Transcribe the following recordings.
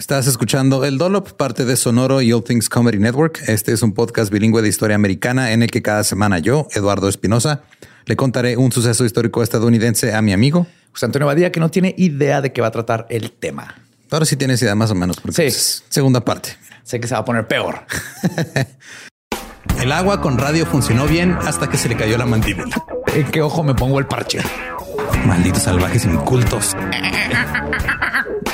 Estás escuchando El Dolop, parte de Sonoro y All Things Comedy Network. Este es un podcast bilingüe de historia americana en el que cada semana yo, Eduardo Espinosa, le contaré un suceso histórico estadounidense a mi amigo José Antonio Badía, que no tiene idea de qué va a tratar el tema. Ahora sí tienes idea más o menos, porque Sí. es segunda parte. Sé que se va a poner peor. El agua con radio funcionó bien hasta que se le cayó la mandíbula. ¿En qué ojo me pongo el parche? Malditos salvajes incultos.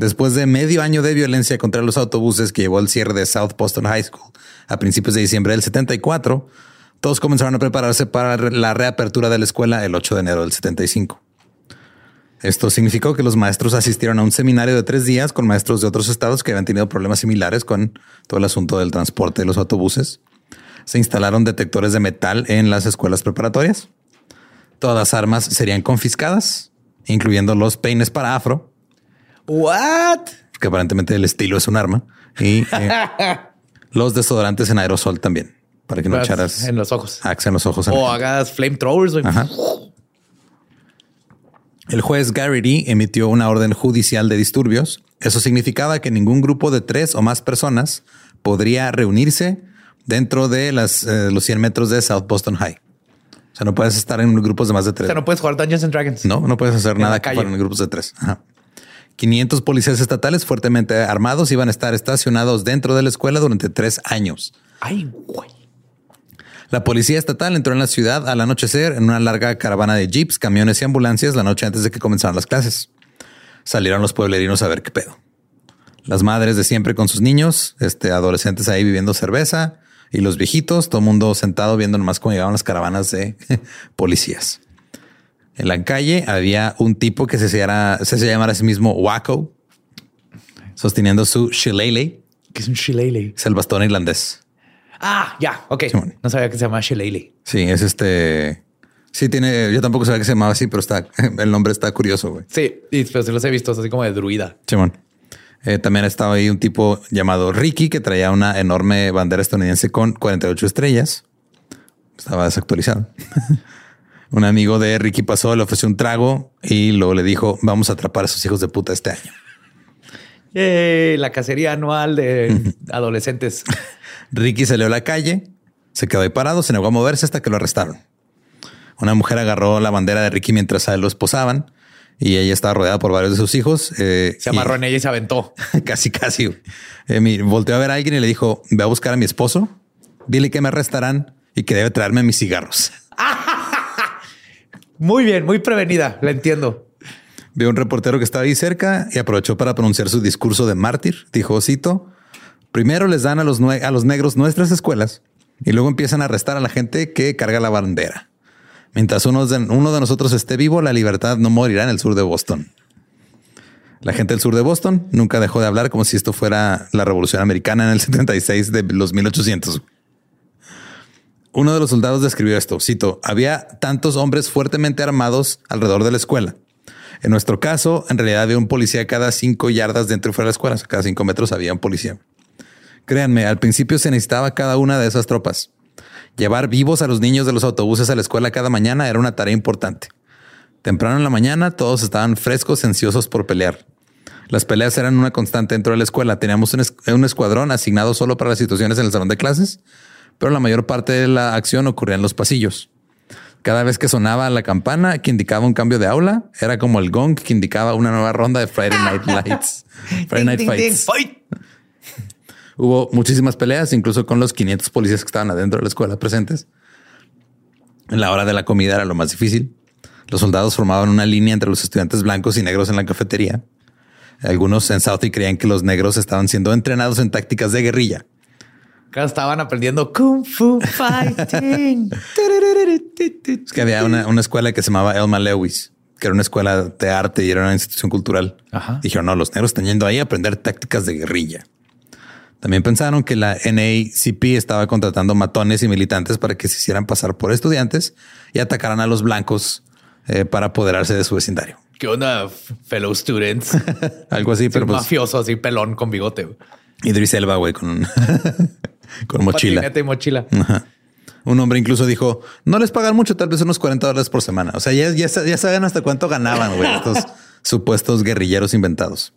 Después de medio año de violencia contra los autobuses que llevó al cierre de South Boston High School a principios de diciembre del 74, todos comenzaron a prepararse para la reapertura de la escuela el 8 de enero del 75. Esto significó que los maestros asistieron a un seminario de tres días con maestros de otros estados que habían tenido problemas similares con todo el asunto del transporte de los autobuses. Se instalaron detectores de metal en las escuelas preparatorias. Todas las armas serían confiscadas, incluyendo los peines para afro, What? que aparentemente el estilo es un arma, y eh, los desodorantes en aerosol también, para que no echaras en los ojos. axe en los ojos. O hagas flamethrowers. El juez Garrity emitió una orden judicial de disturbios. Eso significaba que ningún grupo de tres o más personas podría reunirse dentro de las, eh, los 100 metros de South Boston High. O sea, no puedes estar en grupos de más de O tres. sea, no puedes jugar Dungeons and Dragons. No, no puedes hacer En nada que fueran en grupos de tres. Ajá. 500 policías estatales fuertemente armados iban a estar estacionados dentro de la escuela durante tres años. Ay, güey. La policía estatal entró en la ciudad al anochecer en una larga caravana de jeeps, camiones y ambulancias la noche antes de que comenzaran las clases. Salieron los pueblerinos a ver qué pedo. Las madres de siempre con sus niños, este, adolescentes ahí viviendo cerveza y los viejitos, todo el mundo sentado viendo nomás cómo llegaban las caravanas de policías. En la calle había un tipo que se se hacía llamar a sí mismo Waco, sosteniendo su shillelagh, Que es un shillelagh. es el bastón irlandés. Ah, ya. Ok. No sabía que se llama shillelagh. Sí, es este Sí, tiene. Yo tampoco sabía que se llamaba así, pero está el nombre está curioso, güey. Sí, pero sí los he visto, es así como de druida. Simón. Eh, también estaba ahí un tipo llamado Ricky que traía una enorme bandera estadounidense con 48 estrellas. Estaba desactualizado. un amigo de Ricky pasó, le ofreció un trago y luego le dijo: Vamos a atrapar a esos hijos de puta este año. Yay, la cacería anual de adolescentes. Ricky salió a la calle, se quedó ahí parado, se negó a moverse hasta que lo arrestaron. Una mujer agarró la bandera de Ricky mientras a él lo esposaban y ella estaba rodeada por varios de sus hijos. eh, Se amarró y- en ella y se aventó. casi, casi. Eh, volteó a ver a alguien y le dijo: Ve a buscar a mi esposo, dile que me arrestarán y que debe traerme mis cigarros. Muy bien, muy prevenida. La entiendo. Vio un reportero que estaba ahí cerca y aprovechó para pronunciar su discurso de mártir. Dijo, cito, primero les dan a los, a los negros nuestras escuelas y luego empiezan a arrestar a la gente que carga la bandera. Mientras uno de, uno de nosotros esté vivo, la libertad no morirá en el sur de Boston. La gente del sur de Boston nunca dejó de hablar como si esto fuera la revolución americana en el 76 de los 1800. Uno de los soldados describió esto, cito, había tantos hombres fuertemente armados alrededor de la escuela. En nuestro caso, en realidad había un policía cada cinco yardas dentro y fuera de la escuela, o sea, cada cinco metros había un policía. Créanme, al principio se necesitaba cada una de esas tropas. Llevar vivos a los niños de los autobuses a la escuela cada mañana era una tarea importante. Temprano en la mañana todos estaban frescos, ansiosos por pelear. Las peleas eran una constante dentro de la escuela. Teníamos un, es- un escuadrón asignado solo para las situaciones en el salón de clases, pero la mayor parte de la acción ocurría en los pasillos. Cada vez que sonaba la campana que indicaba un cambio de aula, era como el gong que indicaba una nueva ronda de Friday Night Lights. Friday Night Ding, ding, ding. Fights. Fight. Hubo muchísimas peleas, incluso con los 500 policías que estaban adentro de la escuela presentes. En la hora de la comida era lo más difícil. Los soldados formaban una línea entre los estudiantes blancos y negros en la cafetería. Algunos en Southie creían que los negros estaban siendo entrenados en tácticas de guerrilla. Acá estaban aprendiendo Kung Fu Fighting. Es que había una, una escuela que se llamaba Elma Lewis, que era una escuela de arte y era una institución cultural. Ajá. Dijeron, no, los negros están yendo ahí a aprender tácticas de guerrilla. También pensaron que la NACP estaba contratando matones y militantes para que se hicieran pasar por estudiantes y atacaran a los blancos eh, para apoderarse de su vecindario. ¿Qué onda, fellow students? Algo así, pero pues mafioso así pelón con bigote. Idris Elba, güey, con, un- con mochila. Patineta y mochila. Ajá. Un hombre incluso dijo, no les pagan mucho, tal vez unos 40 dólares por semana. O sea, ya, ya, sa- ya saben hasta cuánto ganaban, güey, estos supuestos guerrilleros inventados.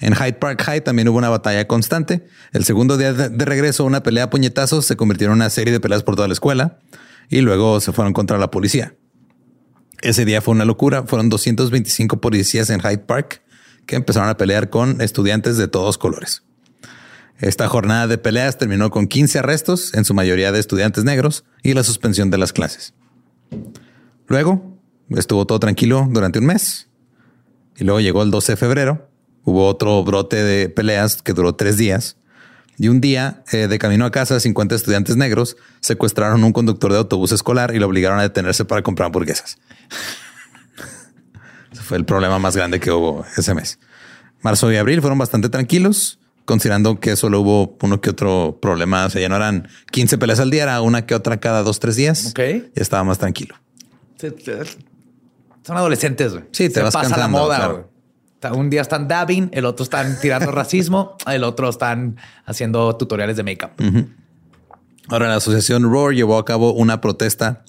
En Hyde Park High también hubo una batalla constante. El segundo día de, de regreso, una pelea a puñetazos se convirtió en una serie de peleas por toda la escuela y luego se fueron contra la policía. Ese día fue una locura. Fueron 225 policías en Hyde Park que empezaron a pelear con estudiantes de todos colores. Esta jornada de peleas terminó con 15 arrestos, en su mayoría de estudiantes negros, y la suspensión de las clases. Luego estuvo todo tranquilo durante un mes. Y luego llegó el 12 de febrero. Hubo otro brote de peleas que duró tres días. Y un día, eh, de camino a casa, 50 estudiantes negros secuestraron a un conductor de autobús escolar y lo obligaron a detenerse para comprar hamburguesas. Ese fue el problema más grande que hubo ese mes. Marzo y abril fueron bastante tranquilos, considerando que solo hubo uno que otro problema. O sea, ya no eran 15 peleas al día, era una que otra cada dos, tres días. Ok. Ya estaba más tranquilo. Son adolescentes, güey. Sí, te Se vas pasa la moda, claro. Un día están dabbing, el otro están tirando racismo, el otro están haciendo tutoriales de make-up. Ahora, la asociación Roar llevó a cabo una protesta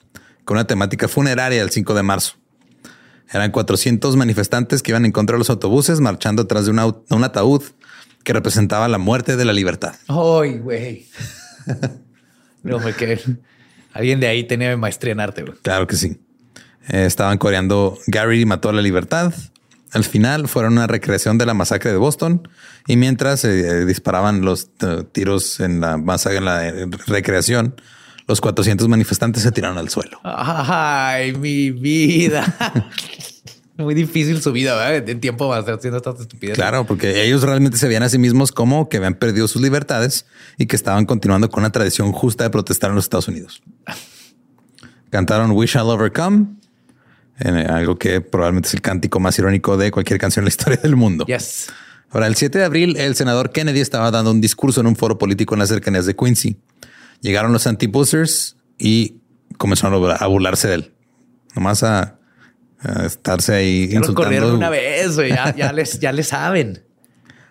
con una temática funeraria el 5 de marzo. Eran 400 manifestantes que iban en contra de los autobuses marchando atrás de au- un ataúd que representaba la muerte de la libertad. Ay, güey. No, me que alguien de ahí tenía maestría en arte, güey. Claro que sí. Eh, estaban coreando Gary mató a la libertad. Al final fueron una recreación de la masacre de Boston y mientras eh, disparaban los eh, tiros en la masacre, en la eh, recreación, los 400 manifestantes se tiraron al suelo. Ay, mi vida. Muy difícil su vida, ¿verdad? En tiempo va a estar haciendo estas estupideces. Claro, porque ellos realmente se veían a sí mismos como que habían perdido sus libertades y que estaban continuando con una tradición justa de protestar en los Estados Unidos. Cantaron We Shall Overcome, en algo que probablemente es el cántico más irónico de cualquier canción en la historia del mundo. Yes. Ahora, el 7 de abril, el senador Kennedy estaba dando un discurso en un foro político en las cercanías de Quincy. Llegaron los anti-buzzers y comenzaron a burlarse de él. nomás a, a estarse ahí Ya los corrieron insultando. una vez. Ya, ya les, ya les saben.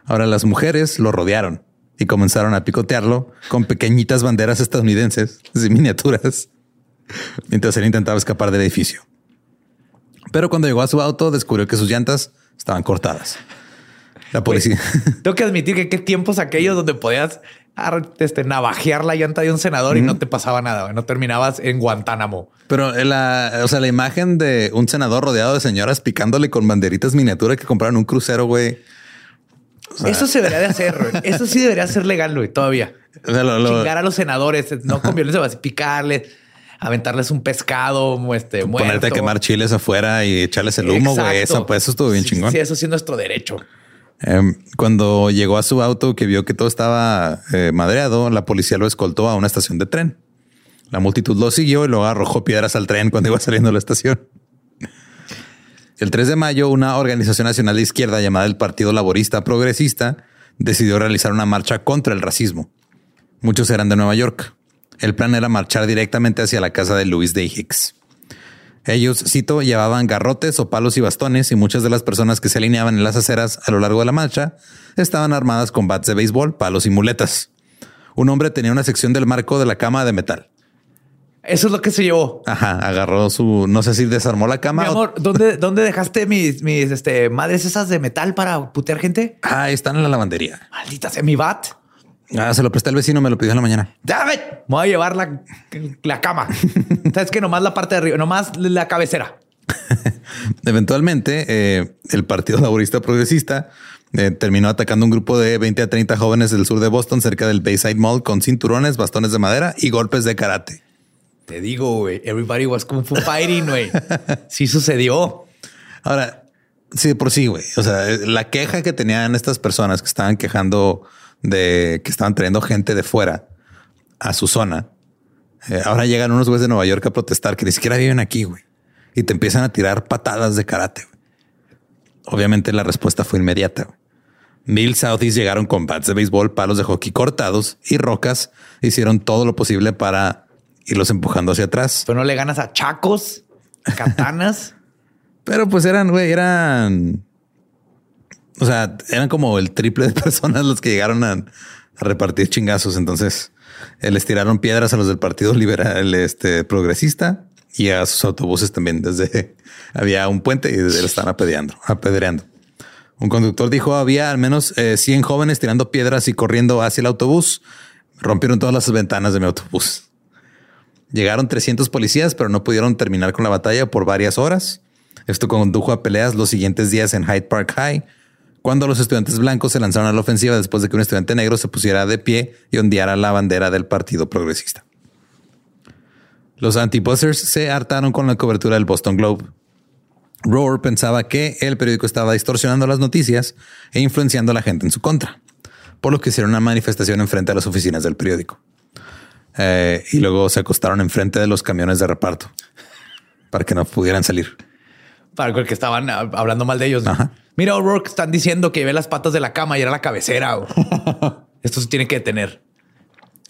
Ahora las mujeres lo rodearon y comenzaron a picotearlo con pequeñitas banderas estadounidenses y miniaturas mientras él intentaba escapar del edificio. Pero cuando llegó a su auto descubrió que sus llantas estaban cortadas. La policía... Tengo que admitir que qué tiempos aquellos donde podías ar- este, navajear la llanta de un senador y no te pasaba nada. No terminabas en Guantánamo. Pero la, o sea, la imagen de un senador rodeado de señoras picándole con banderitas miniatura que compraron un crucero, güey. Eso se debería de hacer. güey. Eso sí debería ser legal, güey, todavía. O sea, lo- lo- Chingar a los senadores, no con violencia, así picarles, aventarles un pescado, este, muerto. ponerte a quemar chiles afuera y echarles el humo, güey. Eso, pues, eso estuvo bien Sí, chingón. Sí, eso sí es nuestro derecho. Em, cuando llegó a su auto, que vio que todo estaba eh, madreado, la policía lo escoltó a una estación de tren. La multitud lo siguió y luego arrojó piedras al tren cuando iba saliendo de la estación. El 3 de mayo, una organización nacional de izquierda llamada el Partido Laborista Progresista decidió realizar una marcha contra el racismo. Muchos eran de Nueva York. El plan era marchar directamente hacia la casa de Louis Day Hicks. Ellos, cito, llevaban garrotes o palos y bastones y muchas de las personas que se alineaban en las aceras a lo largo de la marcha estaban armadas con bats de béisbol, palos y muletas. Un hombre tenía una sección del marco de la cama de metal. Eso es lo que se llevó. Ajá, agarró su, no sé si desarmó la cama. Mi o- amor, ¿dónde, ¿dónde dejaste mis, mis este, madres esas de metal para putear gente? Ah, están en la lavandería. Maldita sea mi bat. Ah, se lo presté al vecino, me lo pidió en la mañana. Damn it. Me voy a llevar la, la cama. Sabes que nomás la parte de arriba, nomás la cabecera. Eventualmente, eh, el Partido Laborista Progresista eh, terminó atacando un grupo de 20 a 30 jóvenes del sur de Boston cerca del Bayside Mall con cinturones, bastones de madera y golpes de karate. Te digo, güey, everybody was kung fu fighting, güey. Sí sucedió. Ahora, sí, por sí, güey. O sea, la queja que tenían estas personas que estaban quejando de que estaban trayendo gente de fuera a su zona. eh, ahora llegan unos güeyes de Nueva York a protestar que ni siquiera viven aquí, güey. Y te empiezan a tirar patadas de karate. güey. Obviamente la respuesta fue inmediata. güey. Mil Southeast llegaron con bats de béisbol, palos de hockey cortados y rocas. Hicieron todo lo posible para irlos empujando hacia atrás. Pero no le ganas a chacos, katanas. Pero pues eran, güey, eran. O sea, eran como el triple de personas los que llegaron a, repartir chingazos. Entonces eh, les tiraron piedras a los del Partido Liberal este, Progresista y a sus autobuses también. Desde había un puente y desde él estaban apedreando, apedreando. Un conductor dijo había al menos eh, 100 jóvenes tirando piedras y corriendo hacia el autobús. Rompieron todas las ventanas de mi autobús. Llegaron 300 policías, pero no pudieron terminar con la batalla por varias horas. Esto condujo a peleas los siguientes días en Hyde Park High, cuando los estudiantes blancos se lanzaron a la ofensiva después de que un estudiante negro se pusiera de pie y ondeara la bandera del Partido Progresista. Los anti-buzzers se hartaron con la cobertura del Boston Globe. Roar pensaba que el periódico estaba distorsionando las noticias e influenciando a la gente en su contra, por lo que hicieron una manifestación enfrente a las oficinas del periódico. Eh, y luego se acostaron enfrente de los camiones de reparto para que no pudieran salir. Para el que estaban ah, hablando mal de ellos. Ajá. Mira, O'Rourke están diciendo que ve las patas de la cama y era la cabecera. Esto se tiene que detener.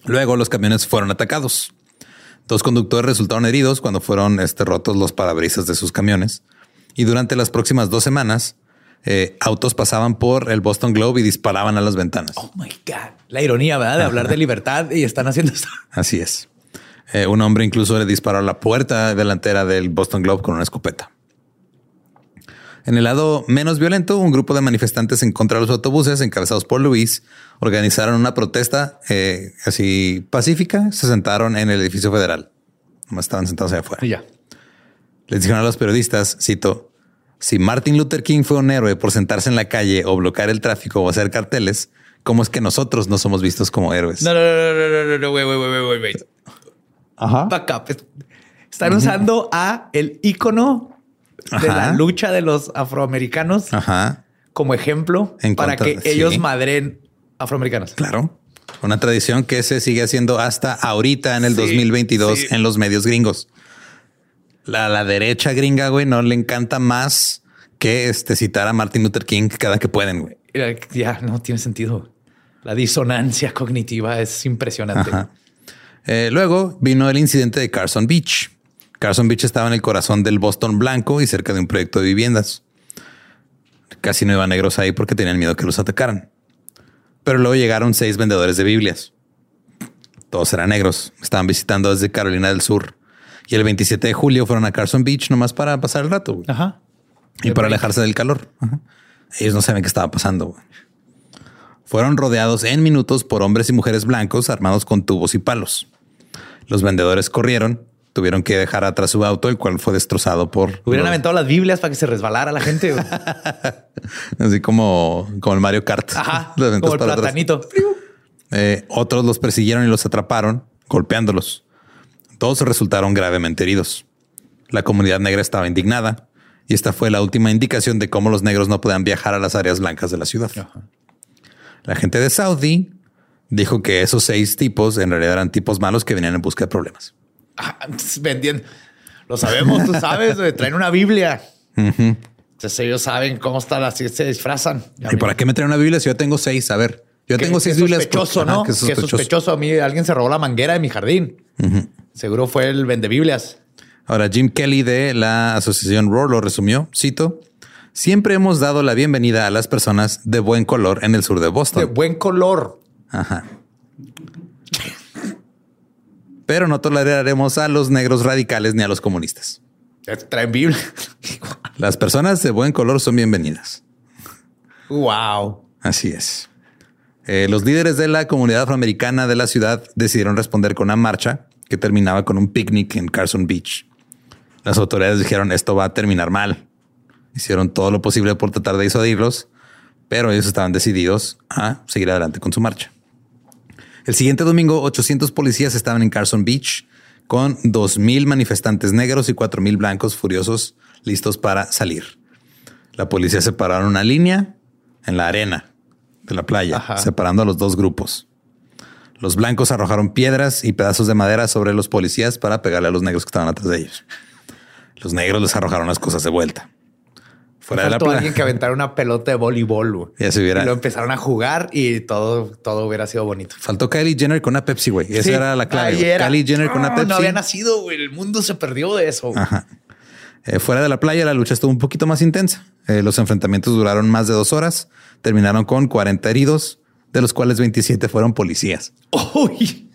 Luego los camiones fueron atacados. Dos conductores resultaron heridos cuando fueron este, rotos los parabrisas de sus camiones. Y durante las próximas dos semanas, eh, autos pasaban por el Boston Globe y disparaban a las ventanas. Oh my God. La ironía, ¿verdad? De hablar de libertad y están haciendo esto. Así es. Eh, un hombre incluso le disparó a la puerta delantera del Boston Globe con una escopeta. En el lado menos violento, un grupo de manifestantes en contra de los autobuses, encabezados por Luis, organizaron una protesta eh, así pacífica. Se sentaron en el edificio federal. Nomás estaban sentados allá afuera. Y ya. Les dijeron a los periodistas, cito, si Martin Luther King fue un héroe por sentarse en la calle o bloquear el tráfico o hacer carteles, ¿cómo es que nosotros no somos vistos como héroes? No, no, no, no, no, no, wait, wait, wait, wait. Ajá. Back up. Están usando a el ícono de la lucha de los afroamericanos Ajá. como ejemplo En para contra- que ellos sí. madren afroamericanos. Claro. Una tradición que se sigue haciendo hasta ahorita en el Sí, 2022 sí. en los medios gringos. La, la derecha gringa, güey, no le encanta más que este, citar a Martin Luther King cada que pueden, güey. Ya no tiene sentido. La disonancia cognitiva es impresionante. Eh, luego vino el incidente de Carson Beach, Carson Beach estaba en el corazón del Boston blanco y cerca de un proyecto de viviendas. Casi no iban negros ahí porque tenían miedo que los atacaran. Pero luego llegaron seis vendedores de Biblias. Todos eran negros. Estaban visitando desde Carolina del Sur. Y el 27 de julio fueron a Carson Beach nomás para pasar el rato. güey. Ajá. Y para alejarse del calor. Ajá. Ellos no saben qué estaba pasando. güey. Fueron rodeados en minutos por hombres y mujeres blancos armados con tubos y palos. Los vendedores corrieron, tuvieron que dejar atrás su auto, el cual fue destrozado por... Hubieran los- aventado las Biblias para que se resbalara la gente. Así como, como el Mario Kart. Ajá. Como el platanito. Eh, otros los persiguieron y los atraparon, golpeándolos. Todos resultaron gravemente heridos. La comunidad negra estaba indignada y esta fue la última indicación de cómo los negros no podían viajar a las áreas blancas de la ciudad. La gente de Saudi dijo que esos seis tipos en realidad eran tipos malos que venían en busca de problemas. Ah, Vendiendo. Lo sabemos, tú sabes, güey. Traen una Biblia. Entonces ellos saben cómo están, así se disfrazan. ¿Y para qué me traen una Biblia si yo tengo seis? A ver, yo Que- tengo que seis Biblias. Sospechoso, Ajá, ¿no? que Que sospechoso. sospechoso. A mí alguien se robó la manguera de mi jardín. Seguro fue el vende Biblias. Ahora, Jim Kelly de la asociación Roar lo resumió, cito, siempre hemos dado la bienvenida a las personas de buen color en el sur de De Boston. buen color. Ajá. Pero no toleraremos a los negros radicales ni a los comunistas. Traen Biblia. Las personas de buen color son bienvenidas. wow. Así es. Eh, los líderes de la comunidad afroamericana de la ciudad decidieron responder con una marcha que terminaba con un picnic en Carson Beach. Las autoridades dijeron esto va a terminar mal. Hicieron todo lo posible por tratar de disuadirlos, pero ellos estaban decididos a seguir adelante con su marcha. El siguiente domingo, 800 policías estaban en Carson Beach con 2.000 manifestantes negros y 4.000 blancos furiosos listos para salir. La policía separaron una línea en la arena de la playa, Ajá. separando a los dos grupos. Los blancos arrojaron piedras y pedazos de madera sobre los policías para pegarle a los negros que estaban atrás de ellos. Los negros les arrojaron las cosas de vuelta. Fuera de la playa. alguien que aventara una pelota de voleibol. güey. Ya se hubiera- Y lo empezaron a jugar y todo, todo hubiera sido bonito. Faltó Kylie Jenner con una Pepsi, güey. Esa Sí, era la clave. era. Kylie Jenner con una Pepsi. No había nacido, güey. El mundo se perdió de eso. güey. Ajá. Eh, fuera de la playa, la lucha estuvo un poquito más intensa. Eh, los enfrentamientos duraron más de dos horas. Terminaron con 40 heridos, de los cuales 27 fueron policías. Uy.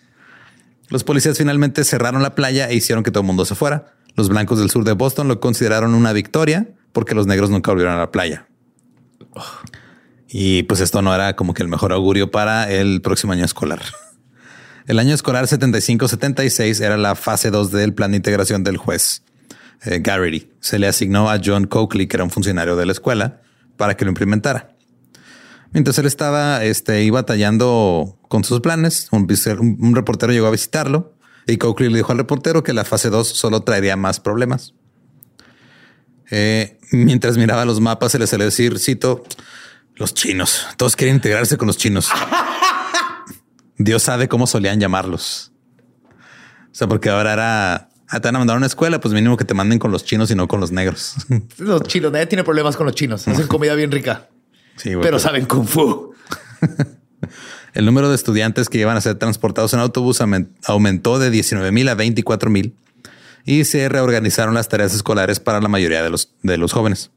Los policías finalmente cerraron la playa e hicieron que todo el mundo se fuera. Los blancos del sur de Boston lo consideraron una victoria porque los negros nunca volvieron a la playa. Y pues esto no era como que el mejor augurio para el próximo año escolar. El año escolar 75-76 era la fase 2 del plan de integración del juez eh, Garrity. Se le asignó a John Coakley, que era un funcionario de la escuela, para que lo implementara. Mientras él estaba este, ahí batallando con sus planes, un- un reportero llegó a visitarlo y Coakley le dijo al reportero que la fase 2 solo traería más problemas. Eh, mientras miraba los mapas, se le salió decir, cito, los chinos. Todos quieren integrarse con los chinos. Dios sabe cómo solían llamarlos. O sea, porque ahora era, ah, te van a mandar a una escuela, pues mínimo que te manden con los chinos y no con los negros. Los chinos, nadie tiene problemas con los chinos. Hacen comida bien rica, Sí, güey, pero saben kung fu. El número de estudiantes que iban a ser transportados en autobús aumen- aumentó de 19 mil a 24 mil y se reorganizaron las tareas escolares para la mayoría de los, de los jóvenes.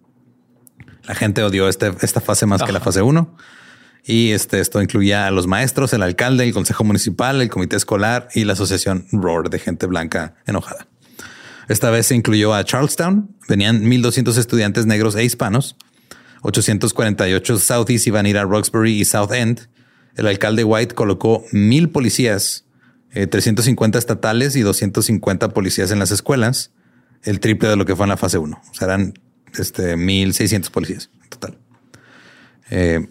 La gente odió este- esta fase más que la fase 1 y este, esto incluía a los maestros, el alcalde, el consejo municipal, el comité escolar y la asociación ROAR de gente blanca enojada. Esta vez se incluyó a Charlestown. Venían 1.200 estudiantes negros e hispanos. 848 Southeast iban a ir a Roxbury y South End. El alcalde White colocó mil policías, eh, 350 estatales y 250 policías en las escuelas, el triple de lo que fue en la fase 1. O sea, eran este, 1.600 policías en total. Eh,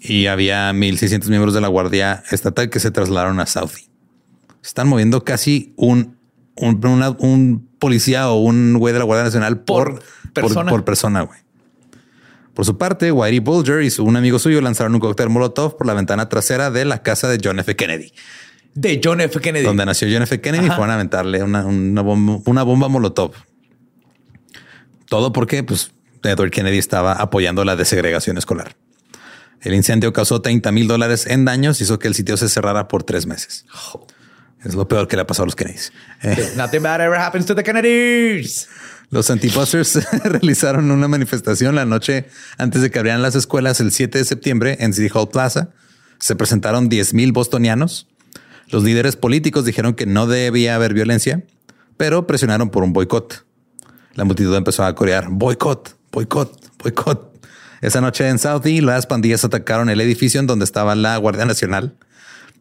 y había 1.600 miembros de la Guardia Estatal que se trasladaron a Southie. Se están moviendo casi un, un, una- un policía o un güey de la Guardia Nacional por, Por persona. Por, por persona, güey. Por su parte, Whitey Bulger y su, un amigo suyo lanzaron un cóctel Molotov por la ventana trasera de la casa de John F. Kennedy, De John F. Kennedy. donde nació John F. Kennedy. Ajá. Fueron a aventarle una, una bomba, una bomba Molotov. Todo porque pues, Edward Kennedy estaba apoyando la desegregación escolar. El incendio causó 30 mil dólares en daños y hizo que el sitio se cerrara por tres meses. Es lo peor que le ha pasado a los Kennedys. Eh, Nothing bad ever happens to the Kennedys. Los antibusters realizaron una manifestación la noche antes de que abrieran las escuelas el 7 de septiembre en City Hall Plaza. Se presentaron 10 mil bostonianos. Los líderes políticos dijeron que no debía haber violencia, pero presionaron por un boicot. La multitud empezó a corear boicot, boicot, boicot. Esa noche en Southie, las pandillas atacaron el edificio en donde estaba la Guardia Nacional.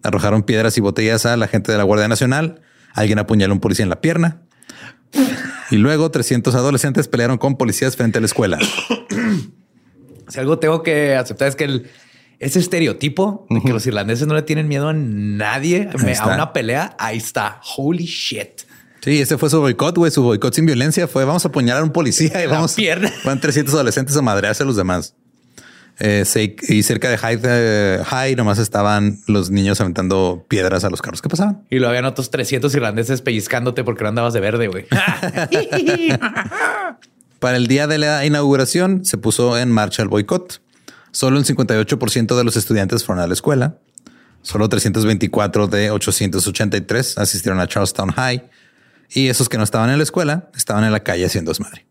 Arrojaron piedras y botellas a la gente de la Guardia Nacional. Alguien apuñaló a un policía en la pierna. Y luego 300 adolescentes pelearon con policías frente a la escuela. Si algo tengo que aceptar es que el, ese estereotipo de que los irlandeses no le tienen miedo a nadie, me- a una pelea, ahí está. Holy shit. Sí, ese fue su boicot, güey. Su boicot sin violencia fue vamos a apuñalar a un policía y La vamos. pierna. Van 300 adolescentes a madrearse a los demás. Eh, se- y cerca de Hyde eh, High nomás estaban los niños aventando piedras a los carros que pasaban. Y lo habían otros 300 irlandeses pellizcándote porque no andabas de verde, güey. Para el día de la inauguración se puso en marcha el boicot. Solo el 58% de los estudiantes fueron a la escuela. Solo 324 de 883 asistieron a Charlestown High. Y esos que no estaban en la escuela estaban en la calle haciendo desmadre.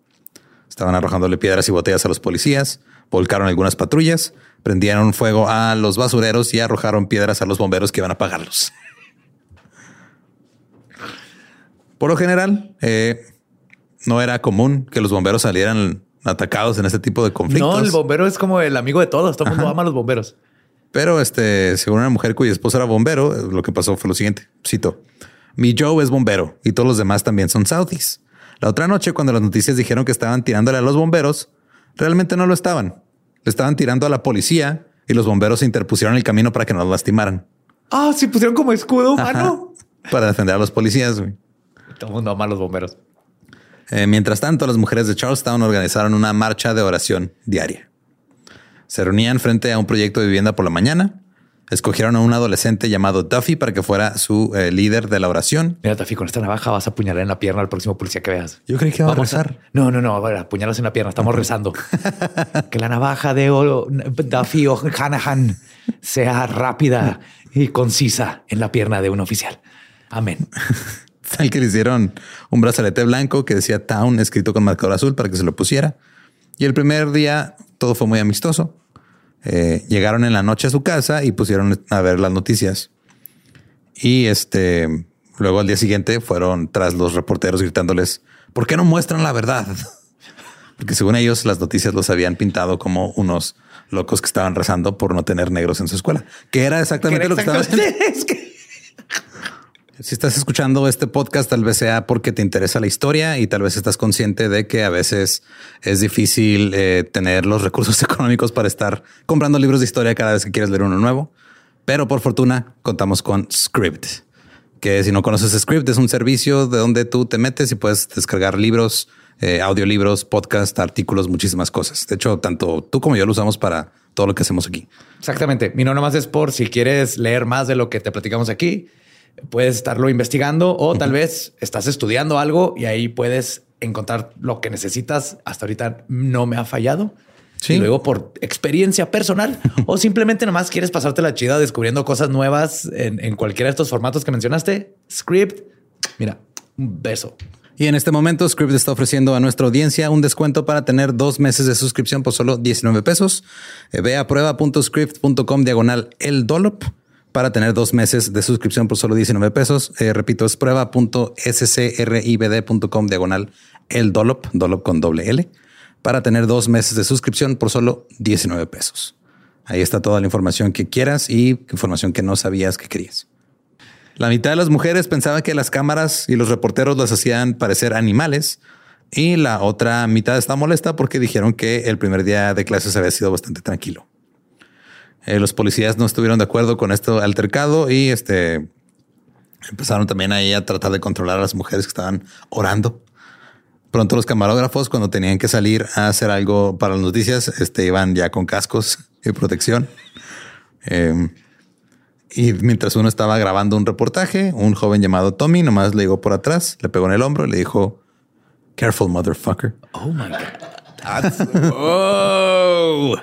Estaban arrojándole piedras y botellas a los policías, volcaron algunas patrullas, prendieron fuego a los basureros y arrojaron piedras a los bomberos que iban a apagarlos. Por lo general, eh, no era común que los bomberos salieran atacados en este tipo de conflictos. No, el bombero es como el amigo de todos. Todo el mundo ama a los bomberos. Pero este, según una mujer cuya esposa era bombero, lo que pasó fue lo siguiente. Cito. Mi Joe es bombero y todos los demás también son Southies. La otra noche, cuando las noticias dijeron que estaban tirándole a los bomberos, realmente no lo estaban. Le estaban tirando a la policía y los bomberos se interpusieron el camino para que no los lastimaran. Ah, sí pusieron como escudo humano. Para defender a los policías. Todo el mundo ama a los bomberos. Eh, mientras tanto, las mujeres de Charlestown organizaron una marcha de oración diaria. Se reunían frente a un proyecto de vivienda por la mañana. Escogieron a un adolescente llamado Duffy para que fuera su eh, líder de la oración. Mira, Tafi, con esta navaja vas a apuñalar en la pierna al próximo policía que veas. Yo creí que iba a Vamos rezar. No, no, no. A apuñalas en la pierna. Estamos rezando. que la navaja de O- Duffy O'Hanahan sea rápida y concisa en la pierna de un oficial. Amén. Al que le hicieron un brazalete blanco que decía Town escrito con marcador azul para que se lo pusiera. Y el primer día todo fue muy amistoso. Eh, llegaron en la noche a su casa y pusieron a ver las noticias. Y este luego al día siguiente fueron tras los reporteros gritándoles: ¿Por qué no muestran la verdad? Porque según ellos, las noticias los habían pintado como unos locos que estaban rezando por no tener negros en su escuela, que era exactamente lo que estaban haciendo. Si estás escuchando este podcast, tal vez sea porque te interesa la historia y tal vez estás consciente de que a veces es difícil eh, tener los recursos económicos para estar comprando libros de historia cada vez que quieres leer uno nuevo. Pero por fortuna contamos con Script, que si no conoces Script es un servicio de donde tú te metes y puedes descargar libros, eh, audiolibros, podcast, artículos, muchísimas cosas. De hecho, tanto tú como yo lo usamos para todo lo que hacemos aquí. Exactamente. Mi no nomás es por si quieres leer más de lo que te platicamos aquí, puedes estarlo investigando o tal vez estás estudiando algo y ahí puedes encontrar lo que necesitas. Hasta ahorita no me ha fallado. Sí. Y luego por experiencia personal o simplemente nomás quieres pasarte la chida descubriendo cosas nuevas en, en cualquiera de estos formatos que mencionaste. Script, mira, un beso. Y en este momento Script está ofreciendo a nuestra audiencia un descuento para tener dos meses de suscripción por solo 19 pesos. Eh, Ve a prueba.script.com diagonal el dollop para tener dos meses de suscripción por solo 19 pesos. Eh, repito, es prueba.scribd.com diagonal el dollop, dollop con doble L, para tener dos meses de suscripción por solo 19 pesos. Ahí está toda la información que quieras y información que no sabías que querías. La mitad de las mujeres pensaba que las cámaras y los reporteros las hacían parecer animales y la otra mitad está molesta porque dijeron que el primer día de clases había sido bastante tranquilo. Eh, los policías no estuvieron de acuerdo con este altercado y este empezaron también ahí a tratar de controlar a las mujeres que estaban orando. Pronto los camarógrafos, cuando tenían que salir a hacer algo para las noticias, este, iban ya con cascos y protección. Eh, y mientras uno estaba grabando un reportaje, un joven llamado Tommy nomás le llegó por atrás, le pegó en el hombro y le dijo, Careful, motherfucker. Oh my God. That's- oh.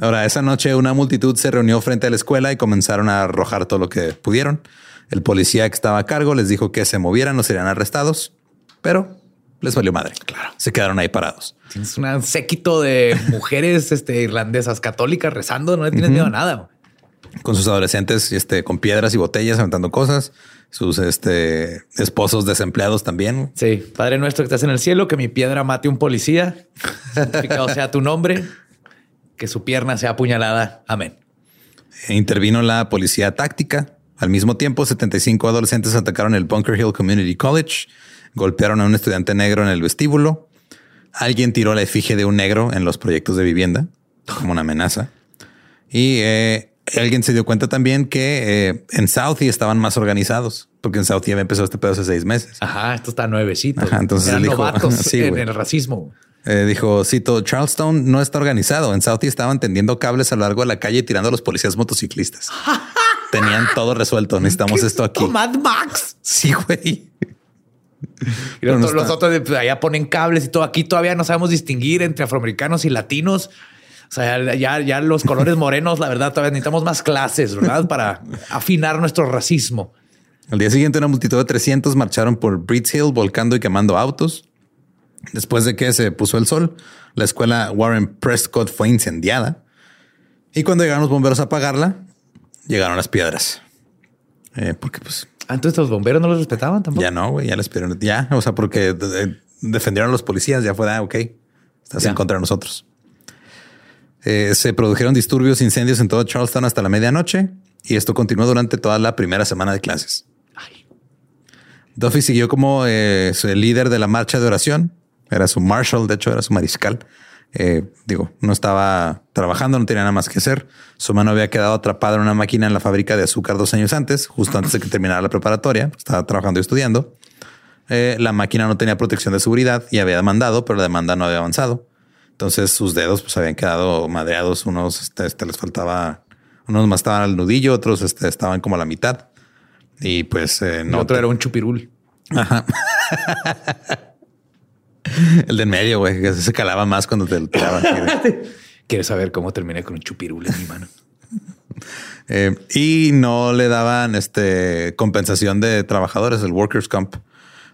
Ahora, esa noche una multitud se reunió frente a la escuela y comenzaron a arrojar todo lo que pudieron. El policía que estaba a cargo les dijo que se movieran o serían arrestados, pero les valió madre. Claro. Se quedaron ahí parados. Tienes un séquito de mujeres este, irlandesas católicas rezando, no le tienes miedo a nada. Con sus adolescentes este, con piedras y botellas aventando cosas. Sus este, esposos desempleados también. Sí. Padre nuestro que estás en el cielo, que mi piedra mate un policía. Santificado sea tu nombre. Que su pierna sea apuñalada. Amén. Intervino la policía táctica. Al mismo tiempo, 75 adolescentes atacaron el Bunker Hill Community College golpearon a un estudiante negro en el vestíbulo. Alguien tiró la efigie de un negro en los proyectos de vivienda como una amenaza. Y eh, alguien se dio cuenta también que eh, en Southie estaban más organizados, porque en Southie había empezado este pedo hace seis meses. Ajá, esto está nuevecito. Ajá, entonces Eran dijo, novatos sí, en el racismo. Eh, dijo, cito, Charleston no está organizado. En Southie estaban tendiendo cables a lo largo de la calle y tirando a los policías motociclistas. Tenían todo resuelto. Necesitamos esto aquí. Mad Max. Sí, güey. Y los, no los está- otros de, pues, allá ponen cables y todo. Aquí todavía no sabemos distinguir entre afroamericanos y latinos. O sea, ya, ya, ya los colores morenos, la verdad, todavía necesitamos más clases, ¿verdad? Para afinar nuestro racismo. Al día siguiente, una multitud de 300 marcharon por Bridge Hill volcando y quemando autos. Después de que se puso el sol, la escuela Warren Prescott fue incendiada. Y cuando llegaron los bomberos a apagarla, llegaron las piedras. Eh, porque pues Ah, Entonces los bomberos no los respetaban tampoco. ya no, güey, ya les pidieron, ya, o sea, porque defendieron a los policías, ya fue, ah, ok, estás Ya. en contra de nosotros. Eh, se produjeron disturbios, incendios en todo Charleston hasta la medianoche y esto continuó durante toda la primera semana de clases. Duffy siguió como eh, líder de la marcha de oración. Era su marshal, de hecho, era su mariscal. Eh, digo, no estaba trabajando, no tenía nada más que hacer. Su mano había quedado atrapada en una máquina en la fábrica de azúcar dos años antes, justo antes de que terminara la preparatoria. Estaba trabajando y estudiando. Eh, la máquina no tenía protección de seguridad y había demandado, pero la demanda no había avanzado. Entonces sus dedos pues habían quedado madreados. Unos este, este, les faltaba, unos más estaban al nudillo, otros este, estaban como a la mitad. Y pues eh, El no otro era un chupirul. Ajá. El de en medio, güey, que se calaba más cuando te lo tiraban. ¿Quieres saber cómo terminé con un chupirul en mi mano? Eh, y no le daban este compensación de trabajadores, el workers comp,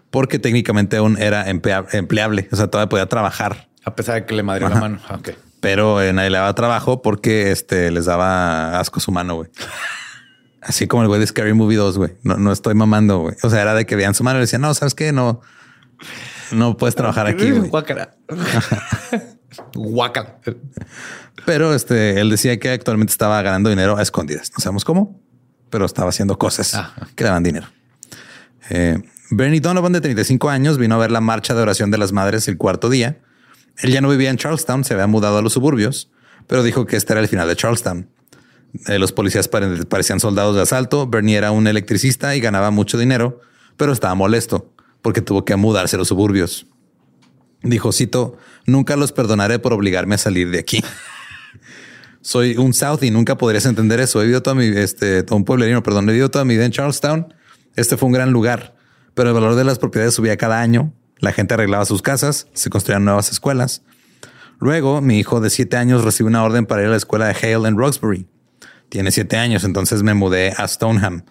porque técnicamente aún era emplea- empleable. O sea, todavía podía trabajar, A pesar de que le madrió la mano. Ah, Ok. pero eh, nadie le daba trabajo porque este les daba asco su mano, güey. Así como el güey de Scary Movie 2, güey. No, no estoy mamando, güey. O sea, era de que veían su mano y le decían, no, sabes qué, no, no puedes trabajar aquí. Guácala. Guácala. Pero este, él decía que actualmente estaba ganando dinero a escondidas. No sabemos cómo, pero estaba haciendo cosas Ah. que daban dinero. Eh, Bernie Donovan, de 35 años, vino a ver la marcha de oración de las madres el cuarto día. Él ya no vivía en Charlestown, se había mudado a los suburbios, pero dijo que este era el final de Charlestown. Eh, los policías pare- parecían soldados de asalto. Bernie era un electricista y ganaba mucho dinero, pero estaba molesto porque tuvo que mudarse a los suburbios. Dijo, cito, nunca los perdonaré por obligarme a salir de aquí. Soy un South y nunca podrías entender eso. He vivido toda mi, este, todo un pueblerino, perdón, he vivido toda mi vida en Charlestown. Este fue un gran lugar, pero el valor de las propiedades subía cada año. La gente arreglaba sus casas, se construían nuevas escuelas. Luego, mi hijo de siete años recibe una orden para ir a la escuela de Hale en Roxbury. Tiene siete años, entonces me mudé a Stoneham.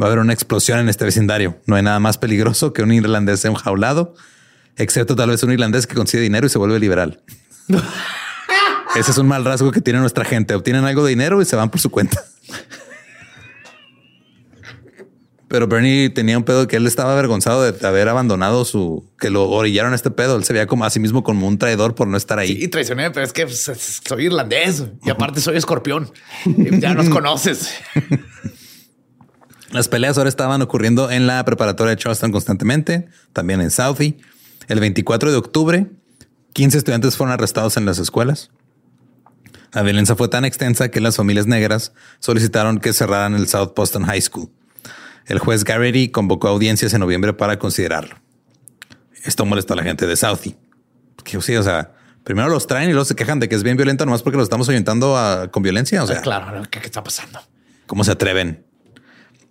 Va a haber una explosión en este vecindario. No hay nada más peligroso que un irlandés enjaulado, excepto tal vez un irlandés que consigue dinero y se vuelve liberal. Ese es un mal rasgo que tiene nuestra gente. Obtienen algo de dinero y se van por su cuenta. Pero Bernie tenía un pedo que él estaba avergonzado de haber abandonado su, que lo orillaron a este pedo. Él se veía como a sí mismo como un traidor por no estar ahí. Y traicioné, pero es que pues, soy irlandés y aparte soy escorpión. Ya nos conoces. Las peleas ahora estaban ocurriendo en la preparatoria de Charleston constantemente, también en Southie. El 24 de octubre, 15 estudiantes fueron arrestados en las escuelas. La violencia fue tan extensa que las familias negras solicitaron que cerraran el South Boston High School. El juez Garrity convocó audiencias en noviembre para considerarlo. Esto molestó a la gente de Southie. Que sí, o sea, primero los traen y luego se quejan de que es bien violento nomás porque los estamos orientando a- con violencia. O sea, claro, ¿qué, qué está pasando? ¿Cómo se atreven?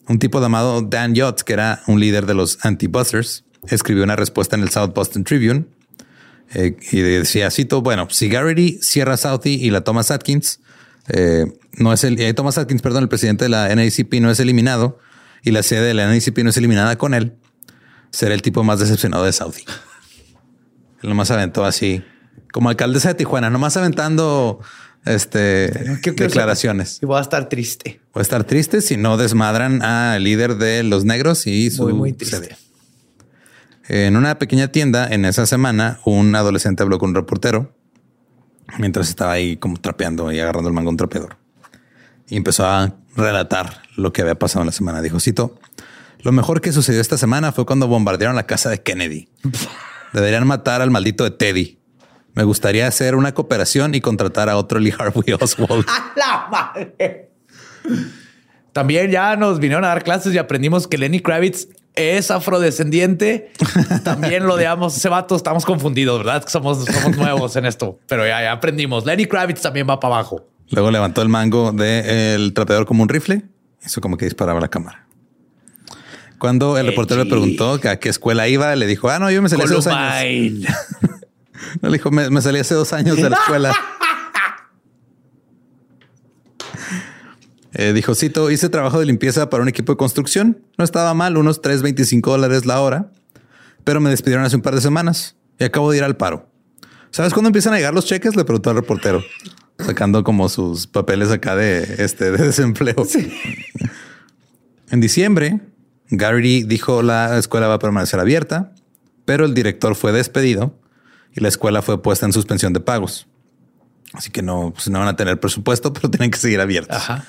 Un tipo llamado Dan Yachts, que era un líder de los anti-buzzers, escribió una respuesta en el South Boston Tribune eh, y decía, cito, bueno, si Garrity cierra Southie y la Thomas Atkins, eh, no es el, eh, Thomas Atkins, perdón, el presidente de la NACP no es eliminado y la sede de la NACP no es eliminada con él, será el tipo más decepcionado de Saudi. Él nomás aventó así, como alcaldesa de Tijuana, nomás aventando este, ¿Qué- qué- declaraciones. Y voy a estar triste. Voy a estar triste si no desmadran al líder de los negros y su Muy, muy triste. En una pequeña tienda en esa semana, un adolescente habló con un reportero mientras estaba ahí como trapeando y agarrando el mango un trapeador. Y empezó a relatar lo que había pasado en la semana. Dijo, cito, lo mejor que sucedió esta semana fue cuando bombardearon la casa de Kennedy. Deberían matar al maldito de Teddy. Me gustaría hacer una cooperación y contratar a otro Lee Harvey Oswald. La madre. También ya nos vinieron a dar clases y aprendimos que Lenny Kravitz es afrodescendiente. También lo odiamos. Ese vato estamos confundidos, ¿verdad? Que Somos, somos nuevos en esto, pero ya, ya aprendimos. Lenny Kravitz también va para abajo. Luego levantó el mango del trapeador como un rifle. Hizo como que disparaba a la cámara. Cuando el reportero le preguntó que a qué escuela iba, le dijo, ah, no, yo me salí hace dos años. No, le dijo, me, me salí hace dos años de la escuela. Eh, dijo, cito, hice trabajo de limpieza para un equipo de construcción. No estaba mal, unos 3.25 dólares la hora, pero me despidieron hace un par de semanas y acabo de ir al paro. ¿Sabes cuándo empiezan a llegar los cheques? Le preguntó al reportero, sacando como sus papeles acá de, este, de desempleo. En diciembre, Gary dijo la escuela va a permanecer abierta, pero el director fue despedido y la escuela fue puesta en suspensión de pagos. Así que no, pues no van a tener presupuesto, pero tienen que seguir abiertos. Ajá.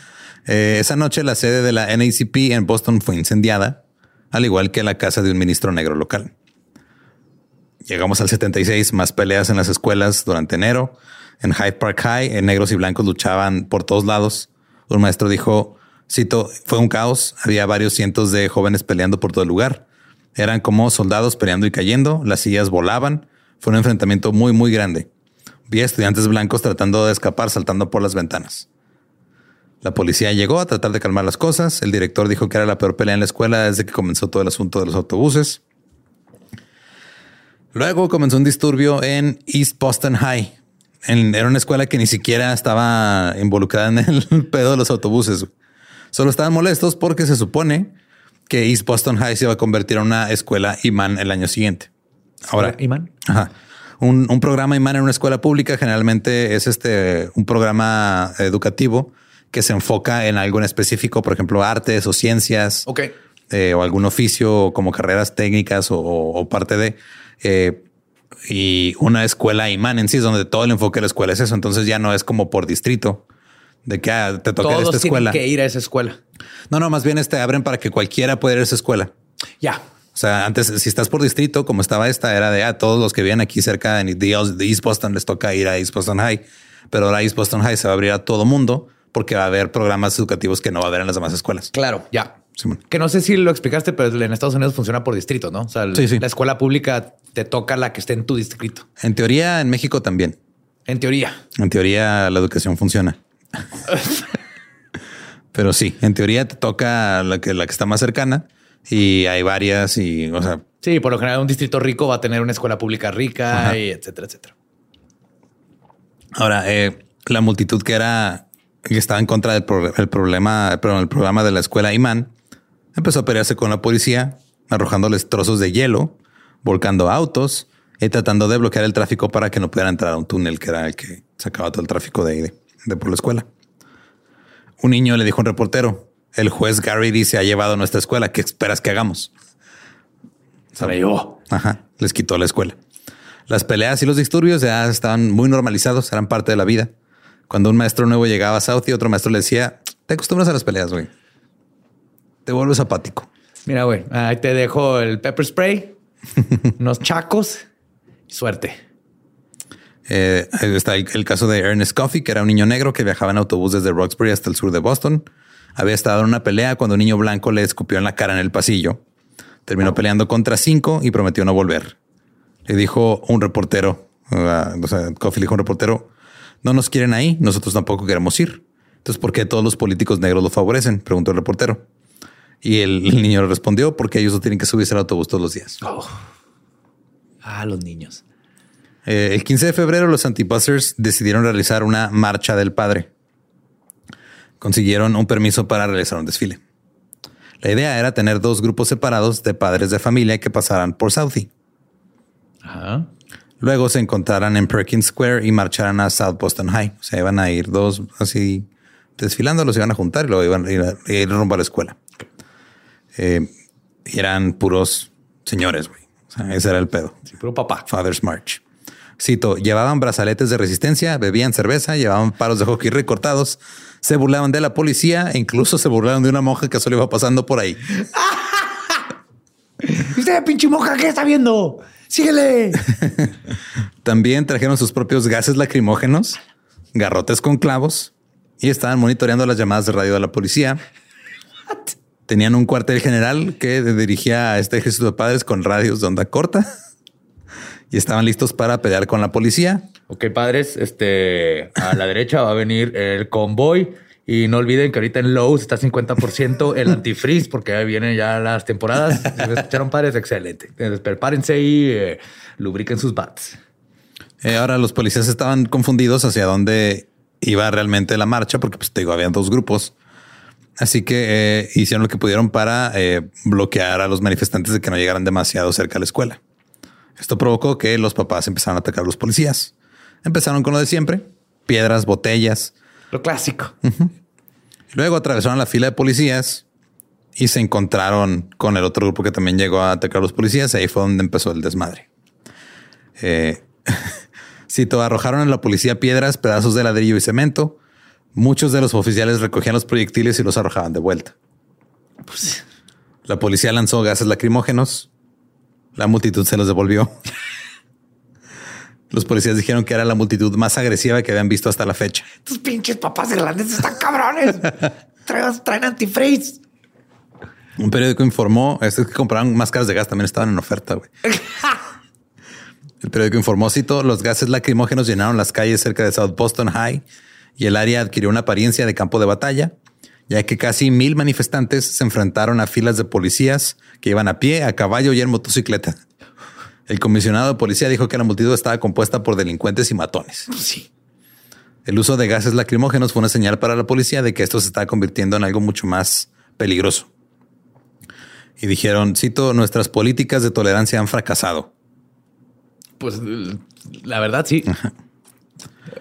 Eh, esa noche la sede de la NACP en Boston fue incendiada, al igual que la casa de un ministro negro local. Llegamos al 76, más peleas en las escuelas durante enero. En Hyde Park High, eh, negros y blancos luchaban por todos lados. Un maestro dijo, cito, fue un caos. Había varios cientos de jóvenes peleando por todo el lugar. Eran como soldados peleando y cayendo. Las sillas volaban. Fue un enfrentamiento muy, muy grande. Vi a estudiantes blancos tratando de escapar, saltando por las ventanas. La policía llegó a tratar de calmar las cosas. El director dijo que era la peor pelea en la escuela desde que comenzó todo el asunto de los autobuses. Luego comenzó un disturbio en East Boston High. En- era una escuela que ni siquiera estaba involucrada en el pedo de los autobuses. Solo estaban molestos porque se supone que East Boston High se iba a convertir en una escuela imán el año siguiente. Ahora, Imán. Ajá. Un, un programa imán en una escuela pública generalmente es este un programa educativo que se enfoca en algo en específico, por ejemplo, artes o ciencias Ok. eh, o algún oficio como carreras técnicas o, o parte de eh, y una escuela imán en sí es donde todo el enfoque de la escuela es eso. Entonces ya no es como por distrito de que ah, te toca esta tienen escuela. que ir a esa escuela. No, no, más bien este abren para que cualquiera pueda ir a esa escuela. Ya. O sea, antes, si estás por distrito, como estaba esta, era de ah, todos los que viven aquí cerca de, de East Boston les toca ir a East Boston High. Pero ahora East Boston High se va a abrir a todo mundo porque va a haber programas educativos que no va a haber en las demás escuelas. Claro. Ya. Simón. Que no sé si lo explicaste, pero en Estados Unidos funciona por distrito, ¿no? O sea, Sí, sí. la escuela pública te toca la que esté en tu distrito. En teoría, en México también. En teoría. En teoría, la educación funciona. Pero sí, en teoría te toca la que, la que está más cercana y hay varias y, o sea, Sí, por lo general un distrito rico va a tener una escuela pública rica Ajá. y etcétera, etcétera. Ahora, eh, la multitud que era que estaba en contra del pro- el problema, perdón, el programa de la escuela Imán empezó a pelearse con la policía, arrojándoles trozos de hielo, volcando autos y tratando de bloquear el tráfico para que no pudieran entrar a un túnel que era el que sacaba todo el tráfico de ahí, de, de por la escuela. Un niño le dijo a un reportero: El juez Gary se ha llevado a nuestra escuela. ¿Qué esperas que hagamos? Se me llevó. Ajá, les quitó la escuela. Las peleas y los disturbios ya estaban muy normalizados, eran parte de la vida. Cuando un maestro nuevo llegaba a South y otro maestro le decía, te acostumbras a las peleas, güey. Te vuelves apático. Mira, güey, ahí te dejo el pepper spray, unos chacos suerte. Eh, está el, el caso de Ernest Coffey, que era un niño negro que viajaba en autobús desde Roxbury hasta el sur de Boston. Había estado en una pelea cuando un niño blanco le escupió en la cara en el pasillo. Terminó peleando contra cinco y prometió no volver. Le dijo un reportero, uh, o sea, Coffey le dijo a un reportero, no nos quieren ahí, nosotros tampoco queremos ir. Entonces, ¿por qué todos los políticos negros lo favorecen? Preguntó el reportero. Y el, el niño le respondió, porque ellos no tienen que subirse al autobús todos los días. Oh. Ah, los niños. Eh, el 15 de febrero los antibusters decidieron realizar una marcha del padre. Consiguieron un permiso para realizar un desfile. La idea era tener dos grupos separados de padres de familia que pasaran por Southie. Ajá. Luego se encontraran en Perkins Square y marcharan a South Boston High. O sea, iban a ir dos así desfilando, los iban a juntar y luego iban a ir, a, ir rumbo a la escuela. Eh, eran puros señores, güey. O sea, ese era el pedo. Sí, puro papá. Father's March. Cito, llevaban brazaletes de resistencia, bebían cerveza, llevaban palos de hockey recortados, se burlaban de la policía e incluso se burlaron de una monja que solo iba pasando por ahí. Usted, pinche monja, ¿qué está viendo? Síguele. También trajeron sus propios gases lacrimógenos, garrotes con clavos y estaban monitoreando las llamadas de radio de la policía. Tenían un cuartel general que dirigía a este ejército de padres con radios de onda corta y estaban listos para pelear con la policía. Ok, padres, este a la derecha va a venir el convoy y no olviden que ahorita en Lowe's está 50% el antifreeze porque ahí vienen ya las temporadas. Si me escucharon padres, excelente. Entonces, prepárense y eh, lubriquen sus bats. Eh, ahora los policías estaban confundidos hacia dónde iba realmente la marcha porque pues te digo, habían dos grupos. Así que eh, hicieron lo que pudieron para eh, bloquear a los manifestantes de que no llegaran demasiado cerca a la escuela. Esto provocó que los papás empezaran a atacar a los policías. Empezaron con lo de siempre, piedras, botellas. Lo clásico. Luego atravesaron la fila de policías y se encontraron con el otro grupo que también llegó a atacar a los policías. Ahí fue donde empezó el desmadre. Eh, cito, arrojaron a la policía piedras, pedazos de ladrillo y cemento. Muchos de los oficiales recogían los proyectiles y los arrojaban de vuelta. Pues, la policía lanzó gases lacrimógenos. La multitud se los devolvió. Los policías dijeron que era la multitud más agresiva que habían visto hasta la fecha. Tus pinches papás grandes están cabrones. traen, traen antifreeze. Un periódico informó, estos que compraban máscaras de gas también estaban en oferta. güey. El periódico informó, cito, los gases lacrimógenos llenaron las calles cerca de South Boston High y el área adquirió una apariencia de campo de batalla, ya que casi mil manifestantes se enfrentaron a filas de policías que iban a pie, a caballo y en motocicleta. El comisionado de policía dijo que la multitud estaba compuesta por delincuentes y matones. Sí. El uso de gases lacrimógenos fue una señal para la policía de que esto se estaba convirtiendo en algo mucho más peligroso. Y dijeron, cito, nuestras políticas de tolerancia han fracasado. Pues la verdad, sí.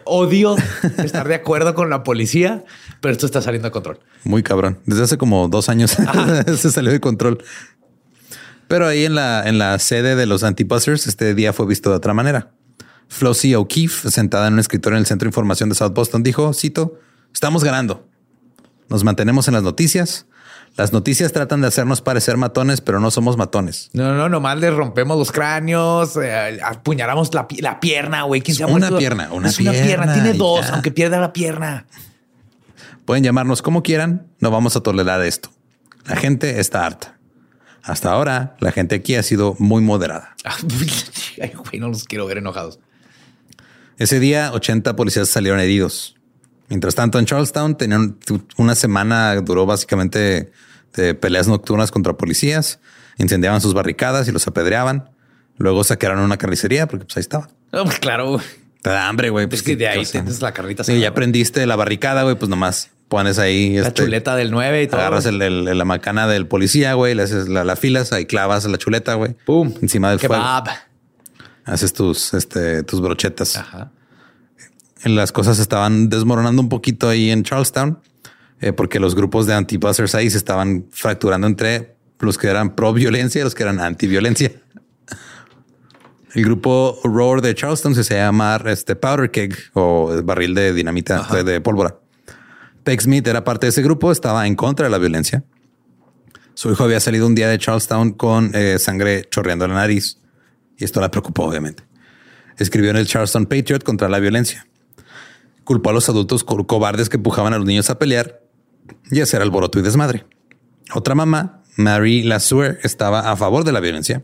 Odio estar de acuerdo con la policía, pero esto está saliendo de control. Muy cabrón. Desde hace como dos años se salió de control. Pero ahí en la, en la sede de los anti-buzzers, este día fue visto de otra manera. Flossie O'Keefe, sentada en un escritorio en el Centro de Información de South Boston, dijo, cito, estamos ganando. Nos mantenemos en las noticias. Las noticias tratan de hacernos parecer matones, pero no somos matones. No, no, nomás le rompemos los cráneos, eh, apuñalamos la, pi- la pierna, güey. ¿Quién se ha Una pierna, una Es una pierna. Tiene dos, aunque pierda la pierna. Pueden llamarnos como quieran, no vamos a tolerar esto. La gente está harta. Hasta ahora, la gente aquí ha sido muy moderada. Ay, güey, no los quiero ver enojados. Ese día, 80 policías salieron heridos. Mientras tanto, en Charlestown tenían una semana, duró básicamente de peleas nocturnas contra policías, incendiaban sus barricadas y los apedreaban. Luego saquearon una carnicería porque pues ahí estaba. No, pues, claro. Te da hambre, güey. Pues, Es que de ¿qué ahí tienes la carnita. Sí, ya asada, prendiste la barricada, güey, pues nomás pones ahí La este, chuleta del 9 y todo. Agarras el, el- la macana del policía, güey, le haces la, la filas, ahí clavas la chuleta, güey. Pum. Encima del fuego. Kebab. Haces tus, este, tus brochetas. Ajá. Las cosas estaban desmoronando un poquito ahí en Charlestown, eh, porque los grupos de anti-buzzers ahí se estaban fracturando entre los que eran pro violencia y los que eran anti violencia. El grupo Roar de Charleston se hacía llamar este Powder Keg o barril de dinamita de, de pólvora. Peg Smith era parte de ese grupo, estaba en contra de la violencia. Su hijo había salido un día de Charlestown con eh, sangre chorreando la nariz y esto la preocupó, obviamente. Escribió en el Charleston Patriot contra la violencia. Culpó a los adultos co- cobardes que empujaban a los niños a pelear y hacer alboroto y desmadre. Otra mamá, Mary Lassuer, estaba a favor de la violencia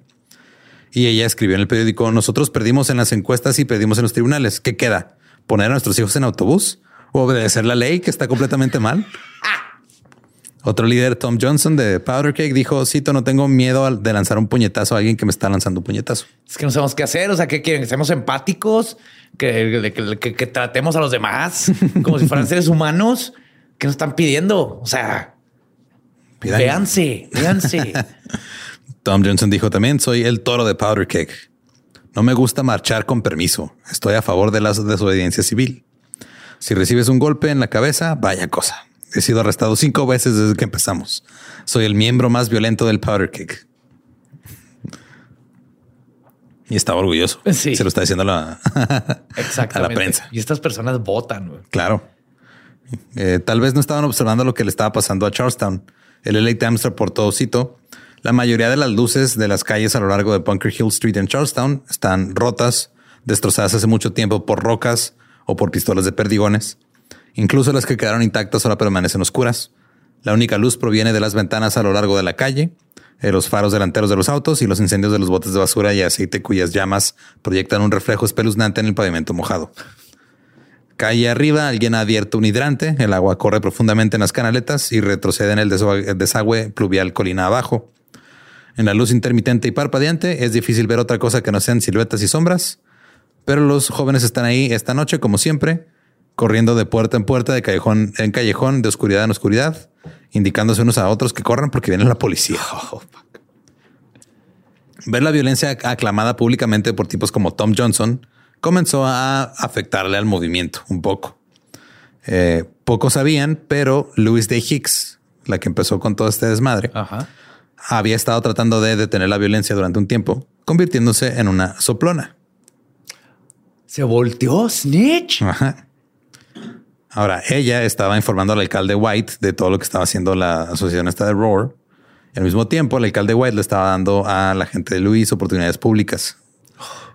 y ella escribió en el periódico: Nosotros perdimos en las encuestas y perdimos en los tribunales. ¿Qué queda? ¿Poner a nuestros hijos en autobús o obedecer la ley que está completamente mal? Otro líder, Tom Johnson de Powder Cake, dijo: Cito, no tengo miedo de lanzar un puñetazo a alguien que me está lanzando un puñetazo. Es que no sabemos qué hacer. O sea, ¿qué quieren? ¿Que seamos empáticos? ¿Que, que, que- que tratemos a los demás como si fueran seres humanos? ¿Qué nos están pidiendo? O sea, Pidan- Véanse, véanse. Tom Johnson dijo también, soy el toro de Powder Cake. No me gusta marchar con permiso. Estoy a favor de la desobediencia civil. Si recibes un golpe en la cabeza, vaya cosa. He sido arrestado cinco veces desde que empezamos. Soy el miembro más violento del Powder Cake. Y estaba orgulloso. Sí. Se lo está diciendo a la, Exactamente. a la prensa. Y estas personas votan. Claro. Eh, tal vez no estaban observando lo que le estaba pasando a Charlestown. El LA Times reportó, cito, la mayoría de las luces de las calles a lo largo de Bunker Hill Street en Charlestown están rotas, destrozadas hace mucho tiempo por rocas o por pistolas de perdigones. Incluso las que quedaron intactas ahora permanecen oscuras. La única luz proviene de las ventanas a lo largo de la calle, eh, los faros delanteros de los autos y los incendios de los botes de basura y aceite cuyas llamas proyectan un reflejo espeluznante en el pavimento mojado. Calle arriba, alguien ha abierto un hidrante, el agua corre profundamente en las canaletas y retrocede en el desagüe pluvial colina abajo. En la luz intermitente y parpadeante es difícil ver otra cosa que no sean siluetas y sombras, pero los jóvenes están ahí esta noche, como siempre, corriendo de puerta en puerta, de callejón en callejón, de oscuridad en oscuridad, indicándose unos a otros que corran porque viene la policía. Ver la violencia aclamada públicamente por tipos como Tom Johnson comenzó a afectarle al movimiento un poco. Eh, pocos sabían, pero Louis Day Hicks, la que empezó con todo este desmadre, Ajá. había estado tratando de detener la violencia durante un tiempo, convirtiéndose en una soplona. Se volteó Snitch. Ajá. Ahora, ella estaba informando al alcalde White de todo lo que estaba haciendo la asociación esta de Roar. Y al mismo tiempo, el alcalde White le estaba dando a la gente de Luis oportunidades públicas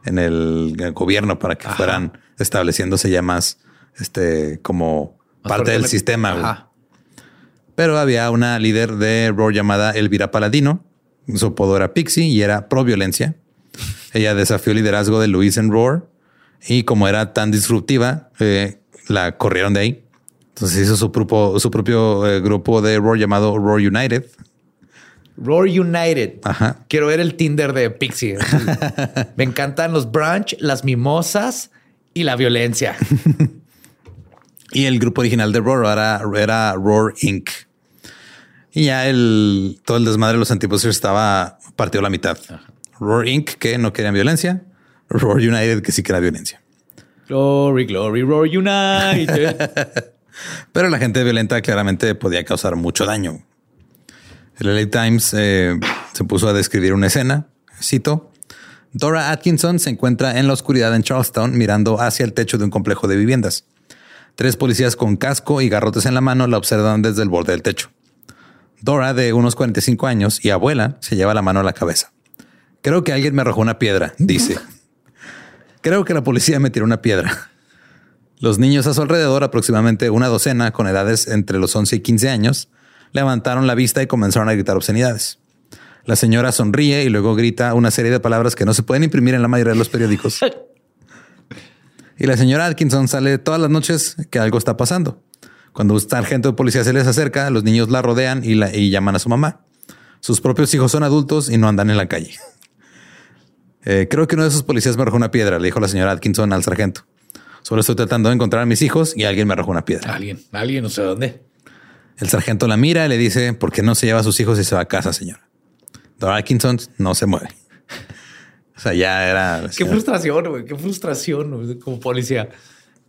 en el, en el gobierno para que Ajá. fueran estableciéndose ya más este como Más parte del sistema. Pero había una líder de Roar llamada Elvira Paladino. Su apodo era Pixie y era pro violencia. Ella desafió el liderazgo de Luis en Roar y como era tan disruptiva, eh, la corrieron de ahí. Entonces hizo su propio, su propio eh, grupo de Roar llamado Roar United. Roar United. Ajá. Quiero ver el Tinder de Pixie. Me encantan los brunch, las mimosas y la violencia. Y el grupo original de Roar era, era Roar Inc. Y ya el, todo el desmadre de los antibusters estaba partido a la mitad. Roar Inc. que no querían violencia. Roar United que sí quería violencia. Glory, glory, Roar United. Pero la gente violenta claramente podía causar mucho daño. El LA Times eh, se puso a describir una escena. Cito. Dora Atkinson se encuentra en la oscuridad en Charlestown mirando hacia el techo de un complejo de viviendas. Tres policías con casco y garrotes en la mano la observan desde el borde del techo. Dora, de unos 45 años y abuela, se lleva la mano a la cabeza. Creo que alguien me arrojó una piedra, dice. Creo que la policía me tiró una piedra. Los niños a su alrededor, aproximadamente una docena con edades entre los 11 y 15 años, levantaron la vista y comenzaron a gritar obscenidades. La señora sonríe y luego grita una serie de palabras que no se pueden imprimir en la mayoría de los periódicos. Y la señora Atkinson sale todas las noches que algo está pasando. Cuando un sargento de policía se les acerca, los niños la rodean y, la, y llaman a su mamá. Sus propios hijos son adultos y no andan en la calle. Eh, creo que uno de esos policías me arrojó una piedra, le dijo la señora Atkinson al sargento. Solo estoy tratando de encontrar a mis hijos y alguien me arrojó una piedra. alguien, alguien, no sé dónde. El sargento la mira y le dice, ¿por qué no se lleva a sus hijos y se va a casa, señora? Dora Atkinson no se mueve. O sea, ya era... la Qué señora- frustración, güey. Qué frustración como policía.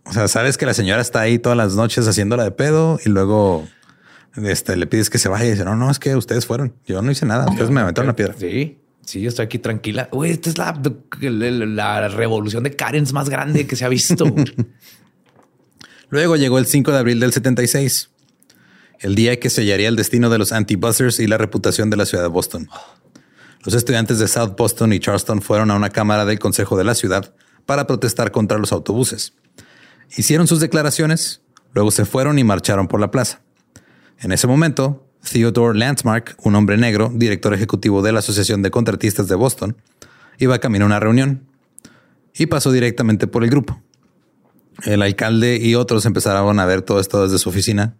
O sea, sabes que la señora está ahí todas las noches haciéndola de pedo y luego este, le pides que se vaya y dice, no, no, es que ustedes fueron. Yo no hice nada. Ustedes me aventaron una piedra. Sí, sí, yo estoy aquí tranquila. Güey, esta es la, la, revolución de Karens más grande que se ha visto. Luego llegó el 5 de abril del 76, el día que sellaría el destino de los anti-buzzers y la reputación de la ciudad de Boston. Los estudiantes de South Boston y Charleston fueron a una cámara del Consejo de la ciudad para protestar contra los autobuses. Hicieron sus declaraciones, luego se fueron y marcharon por la plaza. En ese momento, Theodore Landsmark, un hombre negro, director ejecutivo de la Asociación de Contratistas de Boston, iba camino a una reunión y pasó directamente por el grupo. El alcalde y otros empezaron a ver todo esto desde su oficina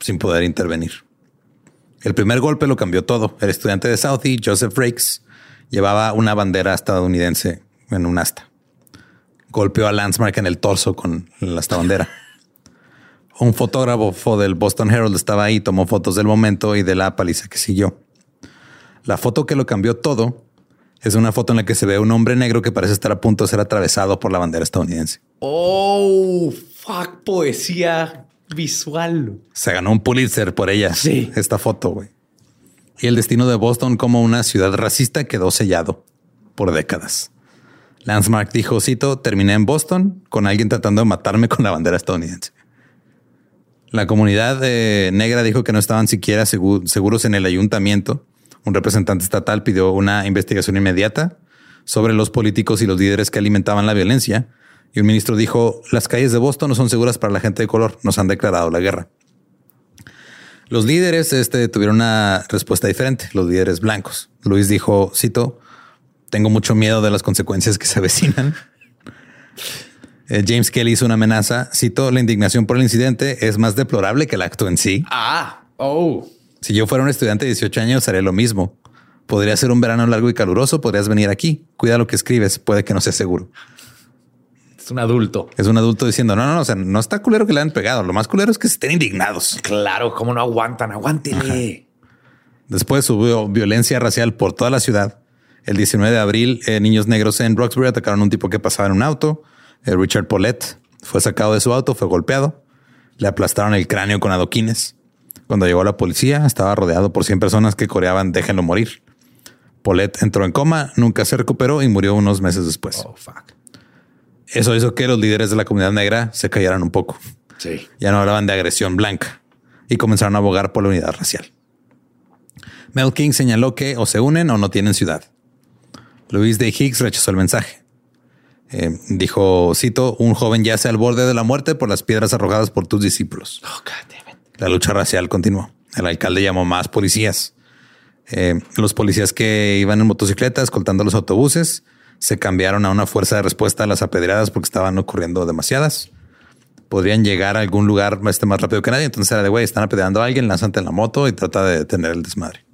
sin poder intervenir. El primer golpe lo cambió todo. El estudiante de Southie, Joseph Rakes, llevaba una bandera estadounidense en un asta. Golpeó a Landsmark en el torso con esta bandera. Un fotógrafo del Boston Herald estaba ahí, tomó fotos del momento y de la paliza que siguió. La foto que lo cambió todo es una foto en la que se ve un hombre negro que parece estar a punto de ser atravesado por la bandera estadounidense. Oh, fuck, poesía visual. Se ganó un Pulitzer por ella. Sí. Esta foto, güey. Y el destino de Boston como una ciudad racista quedó sellado por décadas. Lance Mark dijo, cito, terminé en Boston con alguien tratando de matarme con la bandera estadounidense. La comunidad eh, negra dijo que no estaban siquiera segu- seguros en el ayuntamiento. Un representante estatal pidió una investigación inmediata sobre los políticos y los líderes que alimentaban la violencia. Y un ministro dijo, las calles de Boston no son seguras para la gente de color, nos han declarado la guerra. Los líderes este, tuvieron una respuesta diferente, los líderes blancos. Luis dijo, cito, tengo mucho miedo de las consecuencias que se avecinan. Eh, James Kelly hizo una amenaza, cito, la indignación por el incidente es más deplorable que el acto en sí. Ah, oh. Si yo fuera un estudiante de 18 años, haría lo mismo. Podría ser un verano largo y caluroso, podrías venir aquí. Cuida lo que escribes, puede que no sea seguro. Es un adulto. Es un adulto diciendo, no, no, no, o sea, no está culero que le han pegado. Lo más culero es que estén indignados. Claro, cómo no aguantan, aguántele. Después hubo violencia racial por toda la ciudad. El 19 de abril, eh, niños negros en Roxbury atacaron a un tipo que pasaba en un auto. Eh, Richard Paulette fue sacado de su auto, fue golpeado. Le aplastaron el cráneo con adoquines. Cuando llegó la policía, estaba rodeado por 100 personas que coreaban déjenlo morir. Paulette entró en coma, nunca se recuperó y murió unos meses después. Oh, fuck. Eso hizo que los líderes de la comunidad negra se callaran un poco. Sí. Ya no hablaban de agresión blanca y comenzaron a abogar por la unidad racial. Mel King señaló que o se unen o no tienen ciudad. Louis Day Higgs rechazó el mensaje. Eh, dijo, cito, un joven yace al borde de la muerte por las piedras arrojadas por tus discípulos. Oh. La lucha racial continuó. El alcalde llamó más policías. Eh, los policías que iban en motocicleta escoltando los autobuses se cambiaron a una fuerza de respuesta a las apedreadas porque estaban ocurriendo demasiadas. Podrían llegar a algún lugar este, más rápido que nadie. Entonces era de güey, están apedreando a alguien, lánzate en la moto y trata de detener el desmadre.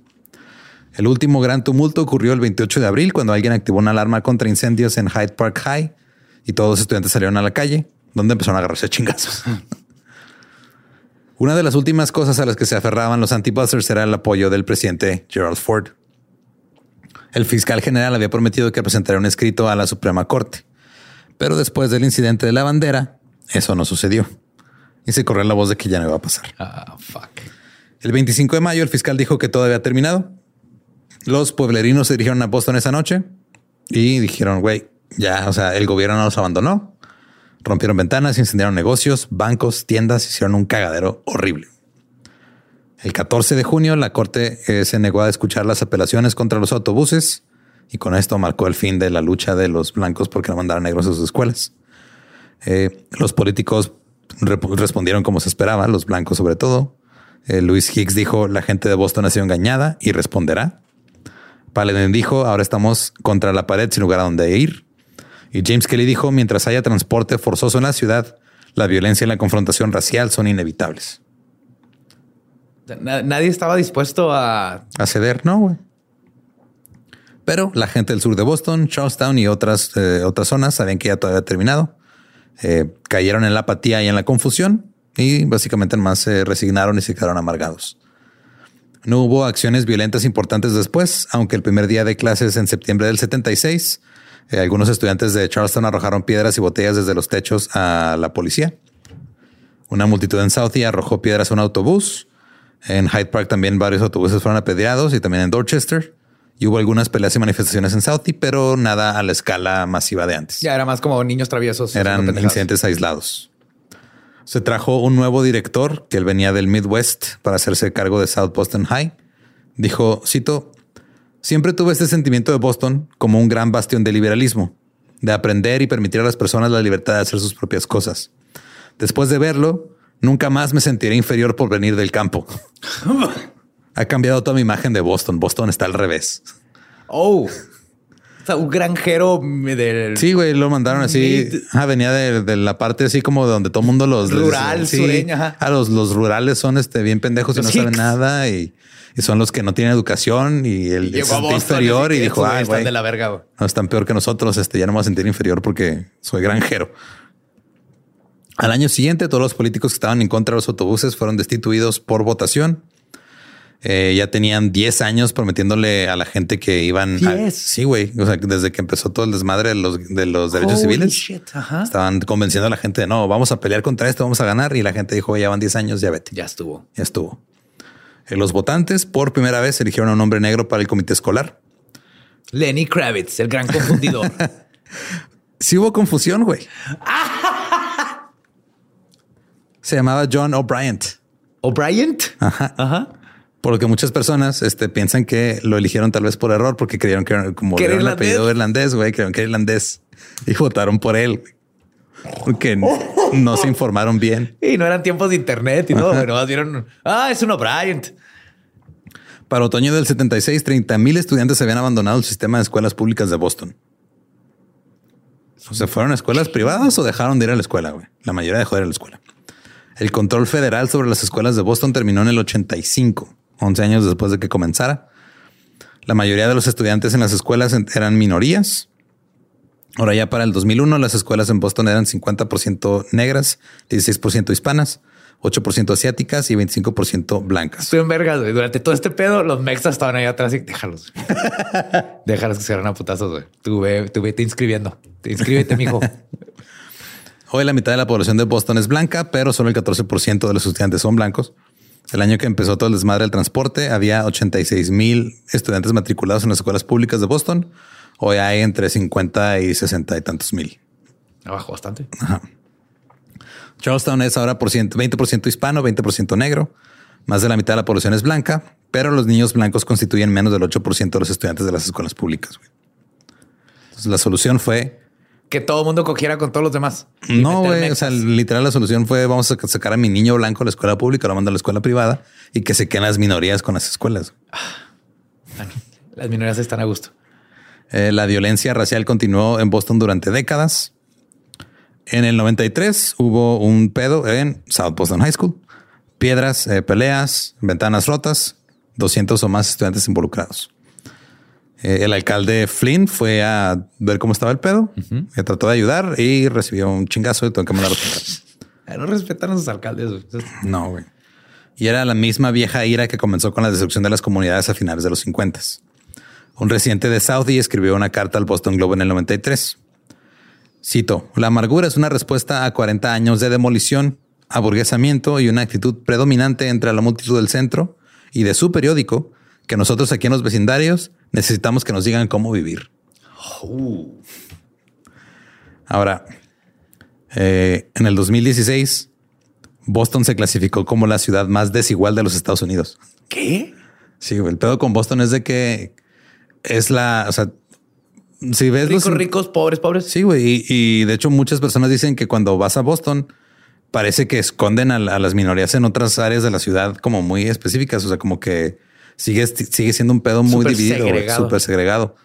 El último gran tumulto ocurrió el 28 de abril cuando alguien activó una alarma contra incendios en Hyde Park High y todos los estudiantes salieron a la calle donde empezaron a agarrarse a chingazos. Una de las últimas cosas a las que se aferraban los antibusters era el apoyo del presidente Gerald Ford. El fiscal general había prometido que presentaría un escrito a la Suprema Corte, pero después del incidente de la bandera, eso no sucedió. Y se corrió la voz de que ya no iba a pasar. Ah, fuck. El 25 de mayo, el fiscal dijo que todo había terminado. Los pueblerinos se dirigieron a Boston esa noche y dijeron, güey, ya, o sea, el gobierno no los abandonó. Rompieron ventanas, incendiaron negocios, bancos, tiendas, hicieron un cagadero horrible. El 14 de junio, la corte eh, se negó a escuchar las apelaciones contra los autobuses y con esto marcó el fin de la lucha de los blancos porque no mandaron negros a sus escuelas. Eh, los políticos respondieron como se esperaba, los blancos sobre todo. Eh, Luis Hicks dijo, la gente de Boston ha sido engañada y responderá. Paladin dijo, ahora estamos contra la pared sin lugar a donde ir. Y James Kelly dijo, mientras haya transporte forzoso en la ciudad, la violencia y la confrontación racial son inevitables. Na- nadie estaba dispuesto a. A ceder, no, güey. Pero la gente del sur de Boston, Charlestown y otras, eh, otras zonas sabían que ya todo había terminado. Eh, cayeron en la apatía y en la confusión y básicamente más se resignaron y se quedaron amargados. No hubo acciones violentas importantes después, aunque el primer día de clases en septiembre del 76, eh, algunos estudiantes de Charleston arrojaron piedras y botellas desde los techos a la policía. Una multitud en Southie arrojó piedras a un autobús. En Hyde Park también varios autobuses fueron apedreados y también en Dorchester. Y hubo algunas peleas y manifestaciones en Southie, pero nada a la escala masiva de antes. Ya era más como niños traviesos. Eran incidentes aislados. Se trajo un nuevo director que él venía del Midwest para hacerse cargo de South Boston High. Dijo, cito, siempre tuve este sentimiento de Boston como un gran bastión de liberalismo, de aprender y permitir a las personas la libertad de hacer sus propias cosas. Después de verlo, nunca más me sentiré inferior por venir del campo. ha cambiado toda mi imagen de Boston. Boston está al revés. Oh. O sea, un granjero del. Sí, güey, lo mandaron así. Ah, venía de, de la parte así como de donde todo el mundo los les- Rural, ajá. Ah, los, los rurales son este bien pendejos y Los no saben nada y, y son los que no tienen educación y el Y a inferior y que dijo, ay, están de la verga. güey". no están peor que nosotros. Este ya no me voy a sentir inferior porque soy granjero. Al año siguiente, todos los políticos que estaban en contra de los autobuses fueron destituidos por votación. Eh, ya tenían 10 años prometiéndole a la gente que iban. a- 10. sí, güey. O sea, desde que empezó todo el desmadre de los, de los derechos Holy civiles, shit, ajá. estaban convenciendo a la gente de no, vamos a pelear contra esto, vamos a ganar. Y la gente dijo, ya van 10 años, ya vete. Ya estuvo. Ya estuvo. Eh, Los votantes por primera vez eligieron a un hombre negro para el comité escolar. Lenny Kravitz, el gran confundidor. Sí hubo confusión, güey. Se llamaba John O'Brien. O'Brien. Ajá. Ajá. Por lo que muchas personas este, piensan que lo eligieron tal vez por error porque creyeron que era como era irlandés. apellido irlandés, güey, creyeron que era irlandés y votaron por él. Porque no se informaron bien. Y no eran tiempos de internet y todo, pero vieron, ah, es un O'Brien. Para otoño del 76, 30 mil estudiantes habían abandonado el sistema de escuelas públicas de Boston. O sea, fueron a escuelas privadas o dejaron de ir a la escuela, güey. La mayoría dejó de ir a la escuela. El control federal sobre las escuelas de Boston terminó en el 85, 11 años después de que comenzara. La mayoría de los estudiantes en las escuelas eran minorías. Ahora ya para el 2001 las escuelas en Boston eran 50% negras, 16% hispanas, 8% asiáticas y 25% blancas. Estoy en vergas, güey. Durante todo este pedo, los mexas estaban ahí atrás y déjalos. déjalos que se a putazos, güey. Tú ve, tú vete inscribiendo. Te inscríbete, mijo. Hoy la mitad de la población de Boston es blanca, pero solo el 14% de los estudiantes son blancos. El año que empezó todo el desmadre del transporte, había 86 mil estudiantes matriculados en las escuelas públicas de Boston. Hoy hay entre 50 y 60 y tantos mil. Abajo bastante. Charlestown es ahora por ciento- 20% hispano, 20% negro. Más de la mitad de la población es blanca, pero los niños blancos constituyen menos del 8% de los estudiantes de las escuelas públicas. güey. Entonces la solución fue Que todo el mundo cogiera con todos los demás. No, güey. O sea, literal, la solución fue vamos a sacar a mi niño blanco a la escuela pública, lo mando a la escuela privada y que se queden las minorías con las escuelas. Bueno, las minorías están a gusto. Eh, la violencia racial continuó en Boston durante décadas. En el 93 hubo un pedo en South Boston High School. Piedras, eh, peleas, ventanas rotas, 200 o más estudiantes involucrados. Eh, el alcalde Flynn fue a ver cómo estaba el pedo, eh, trató de ayudar y recibió un chingazo y tuvo que mandar a. Ay, No respetaron a sus alcaldes. No, güey. Y era la misma vieja ira que comenzó con la destrucción de las comunidades a finales de los 50. Un residente de Southie escribió una carta al Boston Globe en el 93. Cito, la amargura es una respuesta a 40 años de demolición, aburguesamiento y una actitud predominante entre la multitud del centro y de su periódico, que nosotros aquí en los vecindarios necesitamos que nos digan cómo vivir. Ahora, eh, en el 2016, Boston se clasificó como la ciudad más desigual de los Estados Unidos. ¿Qué? Sí, el pedo con Boston es de que es la, o sea, si ves Ricos, los- ricos, pobres, pobres. Sí, güey, y, y de hecho muchas personas dicen que cuando vas a Boston parece que esconden a, a las minorías en otras áreas de la ciudad como muy específicas, o sea, como que sigue, sigue siendo un pedo muy dividido, súper segregado.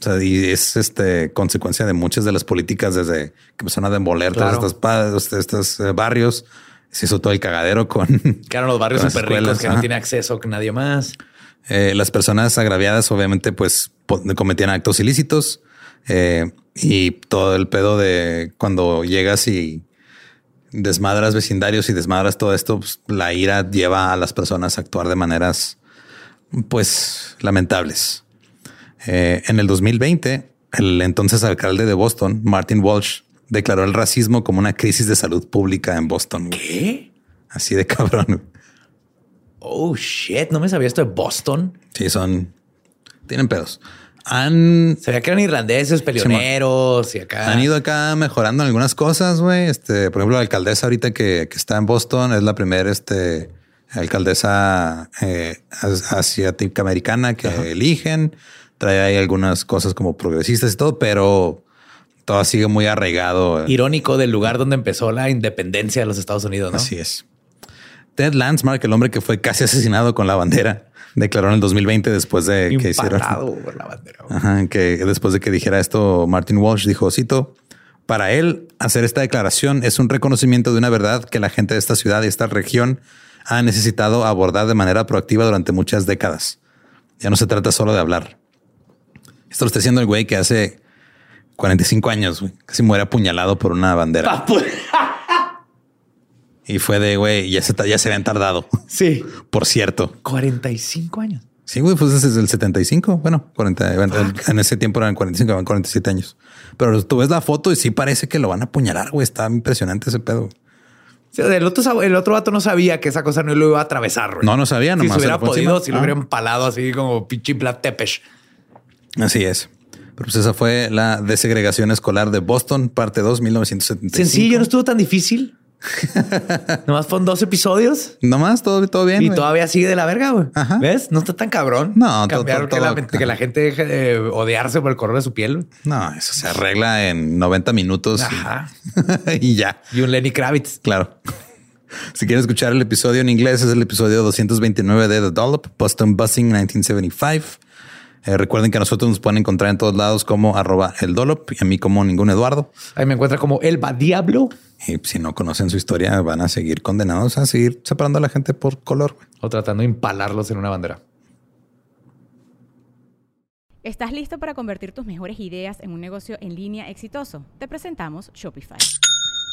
O sea, y es este consecuencia de muchas de las políticas desde que empezaron a demoler Claro. pa- este- estos eh, barrios. Se hizo todo el cagadero con Que eran los barrios súper ricos que ajá. no tiene acceso que nadie más. Eh, las personas agraviadas obviamente pues cometían actos ilícitos eh, y todo el pedo de cuando llegas y desmadras vecindarios y desmadras todo esto, pues, la ira lleva a las personas a actuar de maneras pues lamentables. Eh, en el 2020, el entonces alcalde de Boston, Martin Walsh, declaró el racismo como una crisis de salud pública en Boston. ¿Qué? Así de cabrón. Oh, shit. No me sabía esto de Boston. Sí, son... Tienen pedos. Han Sabía que eran irlandeses, peleoneros y acá. Han ido acá mejorando en algunas cosas, güey. Este, por ejemplo, la alcaldesa ahorita que, que está en Boston es la primera este, alcaldesa eh, as- asiática americana que eligen. Trae ahí algunas cosas como progresistas y todo, pero todo sigue muy arraigado. Irónico del lugar donde empezó la independencia de los Estados Unidos, ¿no? Así es. Ted Landsmark, el hombre que fue casi asesinado con la bandera, declaró en el 2020 después de que hicieron por la bandera. Ajá, que después de que dijera esto, Martin Walsh dijo, cito, para él hacer esta declaración es un reconocimiento de una verdad que la gente de esta ciudad y esta región ha necesitado abordar de manera proactiva durante muchas décadas. Ya no se trata solo de hablar. Esto lo está haciendo el güey que hace 45 años, güey, casi muere apuñalado por una bandera. Ah. Y fue de, güey, ya se, ya se habían tardado. Sí. Por cierto. 45 años. Sí, güey, pues es el 75. Bueno, 40, bueno, en ese tiempo eran 45, eran 47 años. Pero tú ves la foto y sí parece que lo van a apuñalar, güey. Está impresionante ese pedo. El, otro, el otro vato no sabía que esa cosa no lo iba a atravesar. güey. No, no sabía, Si nomás se se hubiera podido, si lo Ah. hubiera empalado así como pinche Vlad Tepes. Así es. Pero pues esa fue la desegregación escolar de Boston, parte 2, 1975. Sencillo, no estuvo tan difícil. Nomás fueron dos episodios Nomás, todo, todo bien. y güey. todavía sigue de la verga, güey. Ajá. ¿Ves? No está tan cabrón. No, cambiar todo- que, la, todo- que la gente deje de odiarse por el color de su piel. No, eso se arregla en 90 minutos y- Ajá. y ya. Y un Lenny Kravitz. Claro. Si quieres escuchar el episodio en inglés, es el episodio 229 de The Dollop, Boston Buzzing 1975. Eh, recuerden que a nosotros nos pueden encontrar en todos lados como arroba el Dollop y a mí como ningún Eduardo. Ahí me encuentra como Elba Diablo. Y si no conocen su historia, van a seguir condenados a seguir separando a la gente por color. O tratando de empalarlos en una bandera. ¿Estás listo para convertir tus mejores ideas en un negocio en línea exitoso? Te presentamos Shopify.